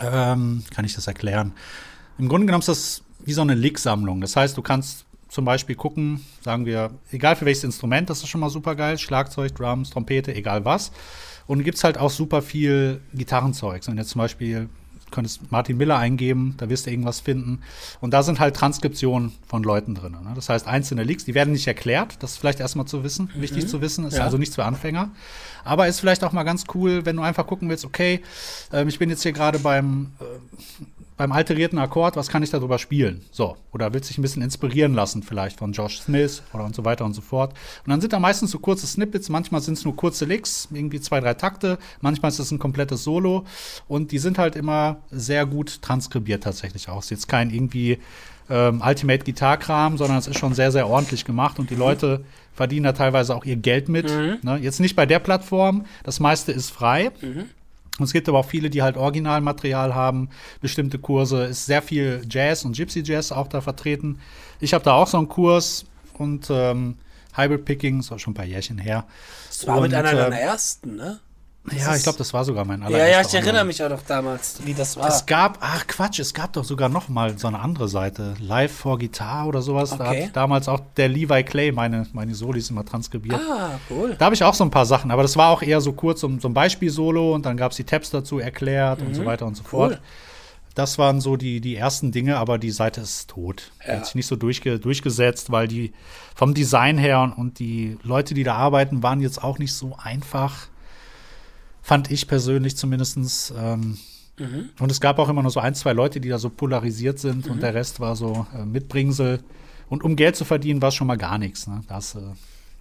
ähm, kann ich das erklären? Im Grunde genommen ist das wie so eine Lick-Sammlung. Das heißt, du kannst zum Beispiel gucken, sagen wir, egal für welches Instrument, das ist schon mal super geil, Schlagzeug, Drums, Trompete, egal was. Und gibt es halt auch super viel Gitarrenzeug. Wenn jetzt zum Beispiel du könntest Martin Miller eingeben, da wirst du irgendwas finden. Und da sind halt Transkriptionen von Leuten drin. Ne? Das heißt, einzelne Leaks, die werden nicht erklärt. Das ist vielleicht erstmal zu wissen, wichtig zu wissen. Ist Ja. also nichts für Anfänger. Aber ist vielleicht auch mal ganz cool, wenn du einfach gucken willst, okay, ähm, ich bin jetzt hier gerade beim, äh, beim alterierten Akkord, was kann ich darüber spielen? So. Oder willst dich ein bisschen inspirieren lassen, vielleicht von Josh Smith oder und so weiter und so fort. Und dann sind da meistens so kurze Snippets, manchmal sind es nur kurze Licks, irgendwie zwei, drei Takte, manchmal ist es ein komplettes Solo. Und die sind halt immer sehr gut transkribiert tatsächlich auch. Ist jetzt kein irgendwie ähm, Ultimate Gitarre-Kram, sondern es ist schon sehr, sehr ordentlich gemacht und die Leute verdienen da teilweise auch ihr Geld mit. Ne? Jetzt nicht bei der Plattform, das meiste ist frei. Und es gibt aber auch viele, die halt Originalmaterial haben, bestimmte Kurse. Ist sehr viel Jazz und Gypsy Jazz auch da vertreten. Ich habe da auch so einen Kurs und ähm, Hybrid Picking, das war schon ein paar Jährchen her. Das war mit Und, einer äh, deiner ersten, ne? Ja, ich glaube, das war sogar mein Ja, allererster. ja, ich erinnere Online. mich auch noch damals, wie das war. Es gab, ach Quatsch, es gab doch sogar noch mal so eine andere Seite, Live for Guitar oder sowas. Da Okay. hat damals auch der Levi Clay meine, meine Solis immer transkribiert. ah, cool. Da habe ich auch so ein paar Sachen, aber das war auch eher so kurz um so ein Beispiel-Solo und dann gab es die Tabs dazu erklärt und so weiter und so Mhm. Cool. fort. Das waren so die, die ersten Dinge, aber die Seite ist tot. Die Ja. Hat sich nicht so durchge durchgesetzt, weil die vom Design her und, und die Leute, die da arbeiten, waren jetzt auch nicht so einfach. Fand ich persönlich zumindest. Ähm, Mhm. Und es gab auch immer nur so ein, zwei Leute, die da so polarisiert sind Mhm. und der Rest war so äh, Mitbringsel. Und um Geld zu verdienen, war es schon mal gar nichts. Ne? Das, äh,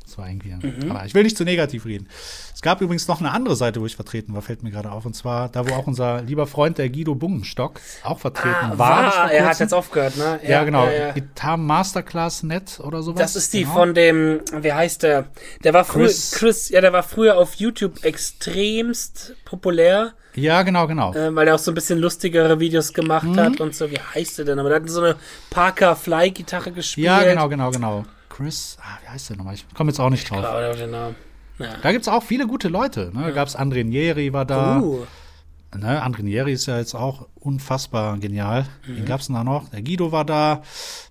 Das war irgendwie. Mhm. Aber ich will nicht zu negativ reden. Es gab übrigens noch eine andere Seite, wo ich vertreten war, fällt mir gerade auf. Und zwar da, wo auch unser lieber Freund, der Guido Bungenstock, auch vertreten Ah, war. war, er hat jetzt aufgehört, ne? Ja, genau. ja, ja. Gitarre Masterclass Net oder sowas. Das ist die genau. von dem, wie heißt der? Der war früher, Chris- Chris, ja, der war früher auf YouTube extremst populär, Ja, genau, genau. äh, weil er auch so ein bisschen lustigere Videos gemacht Mhm. hat und so. Wie heißt der denn? Aber der hat so eine Parker Fly Gitarre gespielt. ja, genau, genau, genau. Chris, ah, wie heißt der nochmal? Ich komme jetzt auch nicht drauf. Den Namen. Ja. Da gibt es auch viele gute Leute. Ne? Da gab es André Nieri war da. Uh, Ne? André Nieri ist ja jetzt auch unfassbar genial. Mhm. Wen gab es denn da noch? Der Guido war da.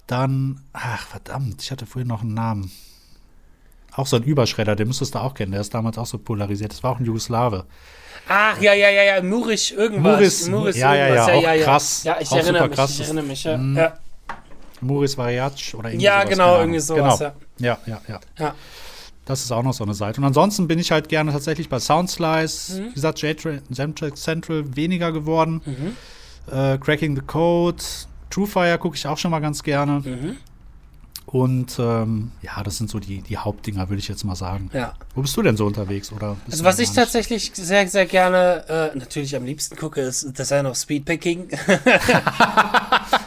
Dann, ach verdammt, ich hatte vorhin noch einen Namen. Auch so ein Überschredder, den müsstest du auch kennen. Der ist damals auch so polarisiert. Das war auch ein Jugoslawe. Ach, ja, ja, ja, ja, Murisch irgendwas. Muris, ja, ja, ja, irgendwas. auch krass. Ja, ich Auch erinnere mich, krass. ich erinnere mich, ja. Mhm. Ja, Muris Variac oder irgendwie Ja, sowas, genau, irgendwie sowas, Genau. Ja, ja, ja. ja. Das ist auch noch so eine Seite. Und ansonsten bin ich halt gerne tatsächlich bei Soundslice, Mhm. wie gesagt, Jamtrack Central weniger geworden. Mhm. Äh, Cracking the Code, Truefire gucke ich auch schon mal ganz gerne. Mhm. Und ähm, ja, das sind so die, die Hauptdinger, würde ich jetzt mal sagen. ja. Wo bist du denn so unterwegs? Oder Also was ich tatsächlich sehr, sehr gerne, äh, natürlich am liebsten gucke, ist Design of Speedpicking. *laughs* *laughs*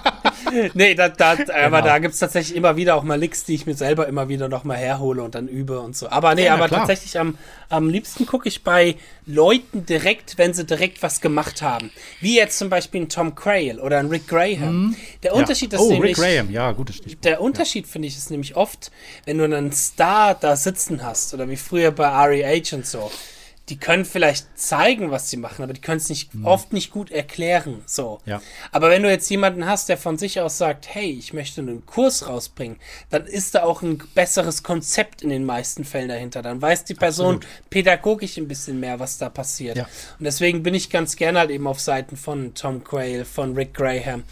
*laughs* nee, da, da, aber Genau. da gibt's tatsächlich immer wieder auch mal Licks, die ich mir selber immer wieder noch mal herhole und dann übe und so. Aber nee, Ja, aber klar. tatsächlich am, am liebsten gucke ich bei Leuten direkt, wenn sie direkt was gemacht haben. Wie jetzt zum Beispiel ein Tom Crail oder ein Rick Graham. Der Mhm. Ja. Unterschied ist oh, nämlich... Rick Graham, ja, gutes Stichwort. Der Unterschied, finde ich, ist nämlich oft, wenn du einen Star da sitzen hast, oder wie früher bei REH und so, die können vielleicht zeigen, was sie machen, aber die können es nicht, oft nicht gut erklären. So. Mhm. Ja. Aber wenn du jetzt jemanden hast, der von sich aus sagt, hey, ich möchte einen Kurs rausbringen, dann ist da auch ein besseres Konzept in den meisten Fällen dahinter. Dann weiß die Person Absolut. pädagogisch ein bisschen mehr, was da passiert. Ja. Und deswegen bin ich ganz gerne halt eben auf Seiten von Tom Quayle, von Rick Graham.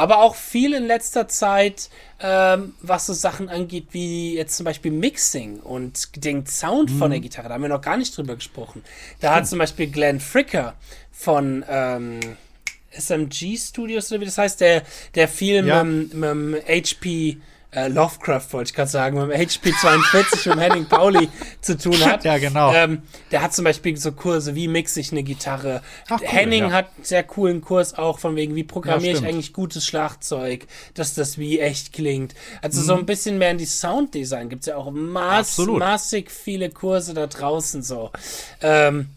Aber auch viel in letzter Zeit, ähm, was so Sachen angeht, wie jetzt zum Beispiel Mixing und den Sound von Mhm. der Gitarre. Da haben wir noch gar nicht drüber gesprochen. Da hat zum Beispiel Glenn Fricker von ähm, SMG Studios oder wie das heißt, der, der viel Ja. mit, mit dem HP äh, Lovecraft, wollte ich gerade sagen, mit dem HP 42 mit dem Henning Pauli zu tun hat. Ja, genau. Ähm, der hat zum Beispiel so Kurse, wie mixe ich eine Gitarre. Ach, cool, Henning ja. hat einen sehr coolen Kurs auch von wegen, wie programmiere Ja, ich eigentlich gutes Schlagzeug, dass das wie echt klingt. Also so ein bisschen mehr in die Sounddesign gibt es ja auch Mhm. Absolut. massig viele Kurse da draußen so. Ähm,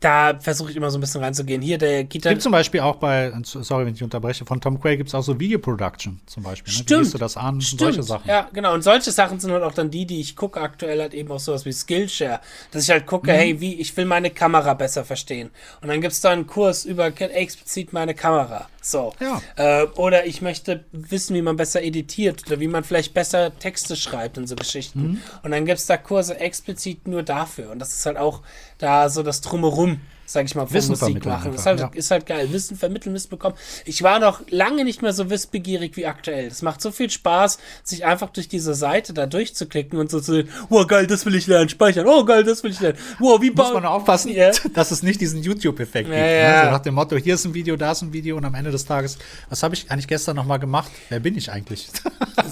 da versuche ich immer so ein bisschen reinzugehen. Hier, der Gitarre. Gibt zum Beispiel auch bei, sorry, wenn ich unterbreche, von Tom Quayle gibt es auch so Video Production zum Beispiel. Ne? Wie Stimmt. gehst du das an? Stimmt. Solche Sachen. Ja, genau. Und solche Sachen sind halt auch dann die, die ich gucke aktuell halt eben auch sowas wie Skillshare. Dass ich halt gucke, Mhm. hey, wie, ich will meine Kamera besser verstehen. Und dann gibt's da einen Kurs über explizit meine Kamera. So. Ja. Äh, oder ich möchte wissen, wie man besser editiert oder wie man vielleicht besser Texte schreibt und so Geschichten. Mhm. Und dann gibt's da Kurse explizit nur dafür. Und das ist halt auch da so das Drumherum. Sag ich mal, von Wissen Musik machen. Das ist einfach, halt, ja. ist halt geil. Wissen vermitteln, Wissen bekommen. Ich war noch lange nicht mehr so wissbegierig wie aktuell. Es macht so viel Spaß, sich einfach durch diese Seite da durchzuklicken und so zu sehen, wow, geil, das will ich lernen, speichern. Oh, geil, das will ich lernen. Wow, wie Muss man aufpassen, Ja. *laughs* dass es nicht diesen YouTube-Effekt gibt. Ja, Ne? ja. So nach dem Motto, hier ist ein Video, da ist ein Video und am Ende des Tages, was habe ich eigentlich gestern nochmal gemacht? Wer bin ich eigentlich?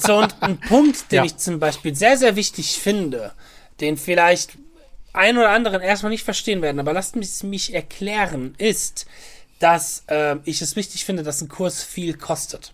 So, und ein Punkt, *laughs* den ich zum Beispiel sehr, sehr wichtig finde, den vielleicht ein oder anderen erstmal nicht verstehen werden, aber lasst mich, mich erklären, ist, dass äh, ich es wichtig finde, dass ein Kurs viel kostet.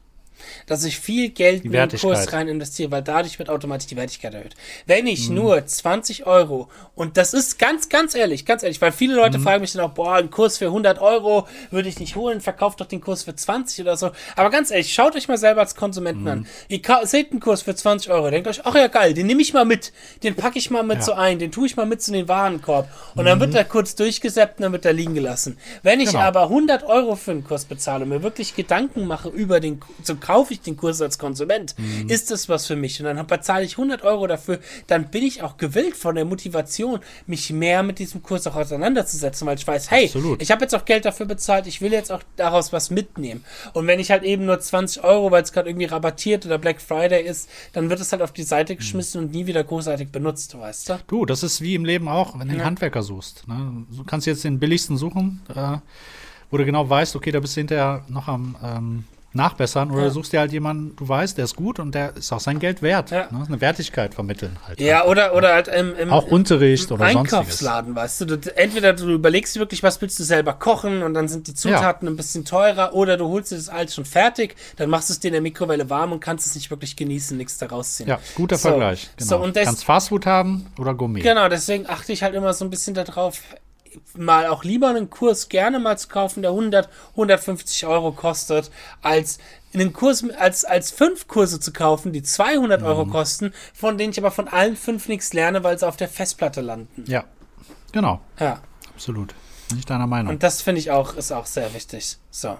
Dass ich viel Geld in den Kurs rein investiere, weil dadurch wird automatisch die Wertigkeit erhöht. Wenn ich Mhm. nur 20 Euro, und das ist ganz, ganz ehrlich, ganz ehrlich, weil viele Leute Mhm. fragen mich dann auch, boah, ein Kurs für 100 Euro würde ich nicht holen, verkauft doch den Kurs für 20 oder so. Aber ganz ehrlich, schaut euch mal selber als Konsumenten Mhm. an. Ihr seht einen Kurs für 20 Euro, denkt euch, ach ja geil, den nehme ich mal mit, den packe ich mal mit Ja. so ein, den tue ich mal mit zu den Warenkorb. Und dann wird er kurz durchgesäppt und dann wird er liegen gelassen. Wenn ich Genau. aber 100 Euro für einen Kurs bezahle und mir wirklich Gedanken mache über den, so kaufe ich den Kurs als Konsument, Mhm. ist das was für mich? Und dann bezahle ich 100 Euro dafür, dann bin ich auch gewillt von der Motivation, mich mehr mit diesem Kurs auch auseinanderzusetzen, weil ich weiß, hey, Absolut. ich habe jetzt auch Geld dafür bezahlt, ich will jetzt auch daraus was mitnehmen. Und wenn ich halt eben nur 20 Euro, weil es gerade irgendwie rabattiert oder Black Friday ist, dann wird es halt auf die Seite geschmissen und nie wieder großartig benutzt, weißt du? Du, das ist wie im Leben auch, wenn du einen Ja. Handwerker suchst. Ne? Du kannst jetzt den billigsten suchen, äh, wo du genau weißt, okay, da bist du hinterher noch am, ähm, nachbessern oder Ja. du suchst dir halt jemanden, du weißt, der ist gut und der ist auch sein Geld wert. Ja. Ne? Eine Wertigkeit vermitteln halt. Ja, oder, oder halt im, im, Auch Unterricht im oder sonstiges. Einkaufsladen, weißt du? du. Entweder du überlegst wirklich, was willst du selber kochen und dann sind die Zutaten ein bisschen teurer oder du holst dir das alles schon fertig, dann machst du es dir in der Mikrowelle warm und kannst es nicht wirklich genießen, nichts daraus ziehen. Ja, guter So, Vergleich. Genau. So, und des, Kannst Fastfood haben oder Gourmet. Genau, deswegen achte ich halt immer so ein bisschen darauf, mal auch lieber einen Kurs gerne mal zu kaufen, der 100, 150 Euro kostet, als einen Kurs als, als fünf Kurse zu kaufen, die 200 Euro Mhm. kosten, von denen ich aber von allen fünf nichts lerne, weil sie auf der Festplatte landen. Ja, genau. Ja. Absolut. Bin ich deiner Meinung. Und das finde ich auch, ist auch sehr wichtig. So.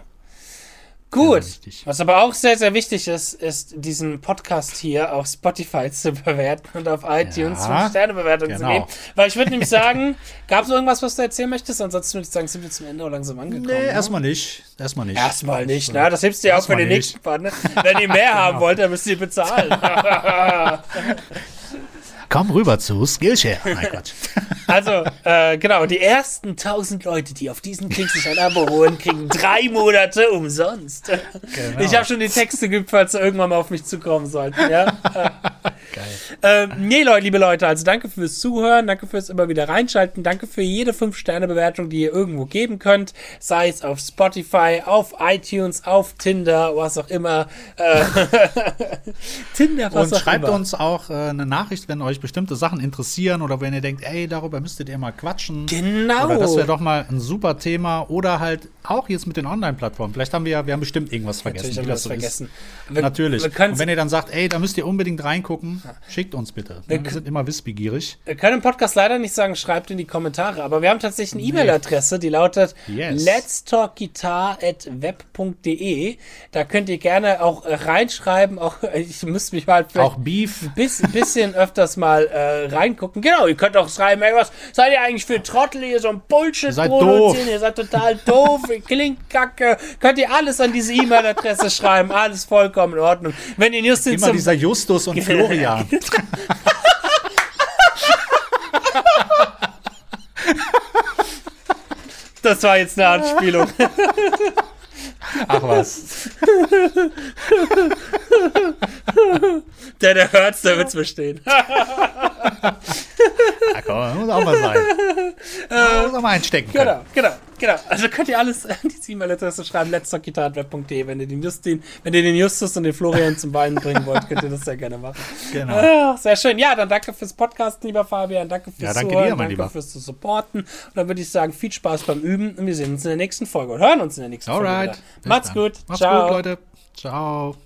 Gut. Was aber auch sehr, sehr wichtig ist, ist diesen Podcast hier auf Spotify zu bewerten und auf iTunes Ja, 5 Sterne Bewertungen zu genau. geben. Weil ich würde nämlich sagen, *laughs* gab es irgendwas, was du erzählen möchtest? Ansonsten würde ich sagen, sind wir zum Ende langsam angekommen. nee, ne? erstmal nicht. Erstmal nicht. Erstmal nicht, ne? Das du ja auch für den nächsten Part, ne? Wenn ihr mehr *laughs* haben wollt, dann müsst ihr bezahlen. *laughs* Komm rüber zu Skillshare. *laughs* Mein Gott. Also, äh, genau, die ersten 1000 Leute, die auf diesen sich ein Abo holen, kriegen drei Monate umsonst. Genau. Ich habe schon die Texte geübt, falls sie irgendwann mal auf mich zukommen sollten, ja? *laughs* Geil. ähm, nee, Leute, liebe Leute, also danke fürs Zuhören, danke fürs immer wieder reinschalten, danke für jede 5-Sterne-Bewertung, die ihr irgendwo geben könnt, sei es auf Spotify, auf iTunes, auf Tinder, was auch immer. Äh, *laughs* Tinder, was Und auch schreibt immer. uns auch äh, eine Nachricht, wenn euch bestimmte Sachen interessieren oder wenn ihr denkt, ey, darüber müsstet ihr mal quatschen. Genau. Oder das wäre doch mal ein super Thema. Oder halt auch jetzt mit den Online-Plattformen. Vielleicht haben wir ja, wir haben bestimmt irgendwas vergessen. Natürlich haben wir das so vergessen. Wir, Natürlich. Wir, Und wenn ihr dann sagt, ey, da müsst ihr unbedingt reingucken, schickt uns bitte. Wir Wir, sind immer wissbegierig. wir können im Podcast leider nicht sagen, schreibt in die Kommentare, aber wir haben tatsächlich eine E-Mail-Adresse, die lautet Yes. letstalkguitar.web.de. Da könnt ihr gerne auch reinschreiben, auch ich müsste mich mal Auch Beef. bis, bisschen öfters mal äh, reingucken. Genau, ihr könnt auch schreiben, ey, was seid ihr eigentlich für Trottel, ihr so ein Bullshit Ihr seid produzieren, doof. ihr seid total doof, ihr klingt kacke. Könnt ihr alles an diese E-Mail-Adresse schreiben, alles vollkommen in Ordnung. Wenn ihr Justin Immer dieser Justus und *laughs* Florian. Das war jetzt eine Anspielung. *laughs* Ach was. Der, der hört's, der wird's verstehen. *laughs* Komm, muss auch mal sein. *laughs* muss auch mal einstecken können. Genau, genau, genau. Also könnt ihr alles *laughs* an die E-Mail-Adresse schreiben, letztergitarre.web.de. Wenn ihr den Justin, wenn ihr den Justus und den Florian zum Weinen bringen wollt, könnt ihr das sehr gerne machen. Genau. Ah, sehr schön. Ja, dann danke fürs Podcast, lieber Fabian. Danke fürs Ja, danke Zuhören. dir, mein danke Lieber. fürs Supporten. Und dann würde ich sagen, viel Spaß beim Üben und wir sehen uns in der nächsten Folge und hören uns in der nächsten Alright. Folge. Bis Macht's dann. gut. Macht's Ciao. gut, Leute. Ciao.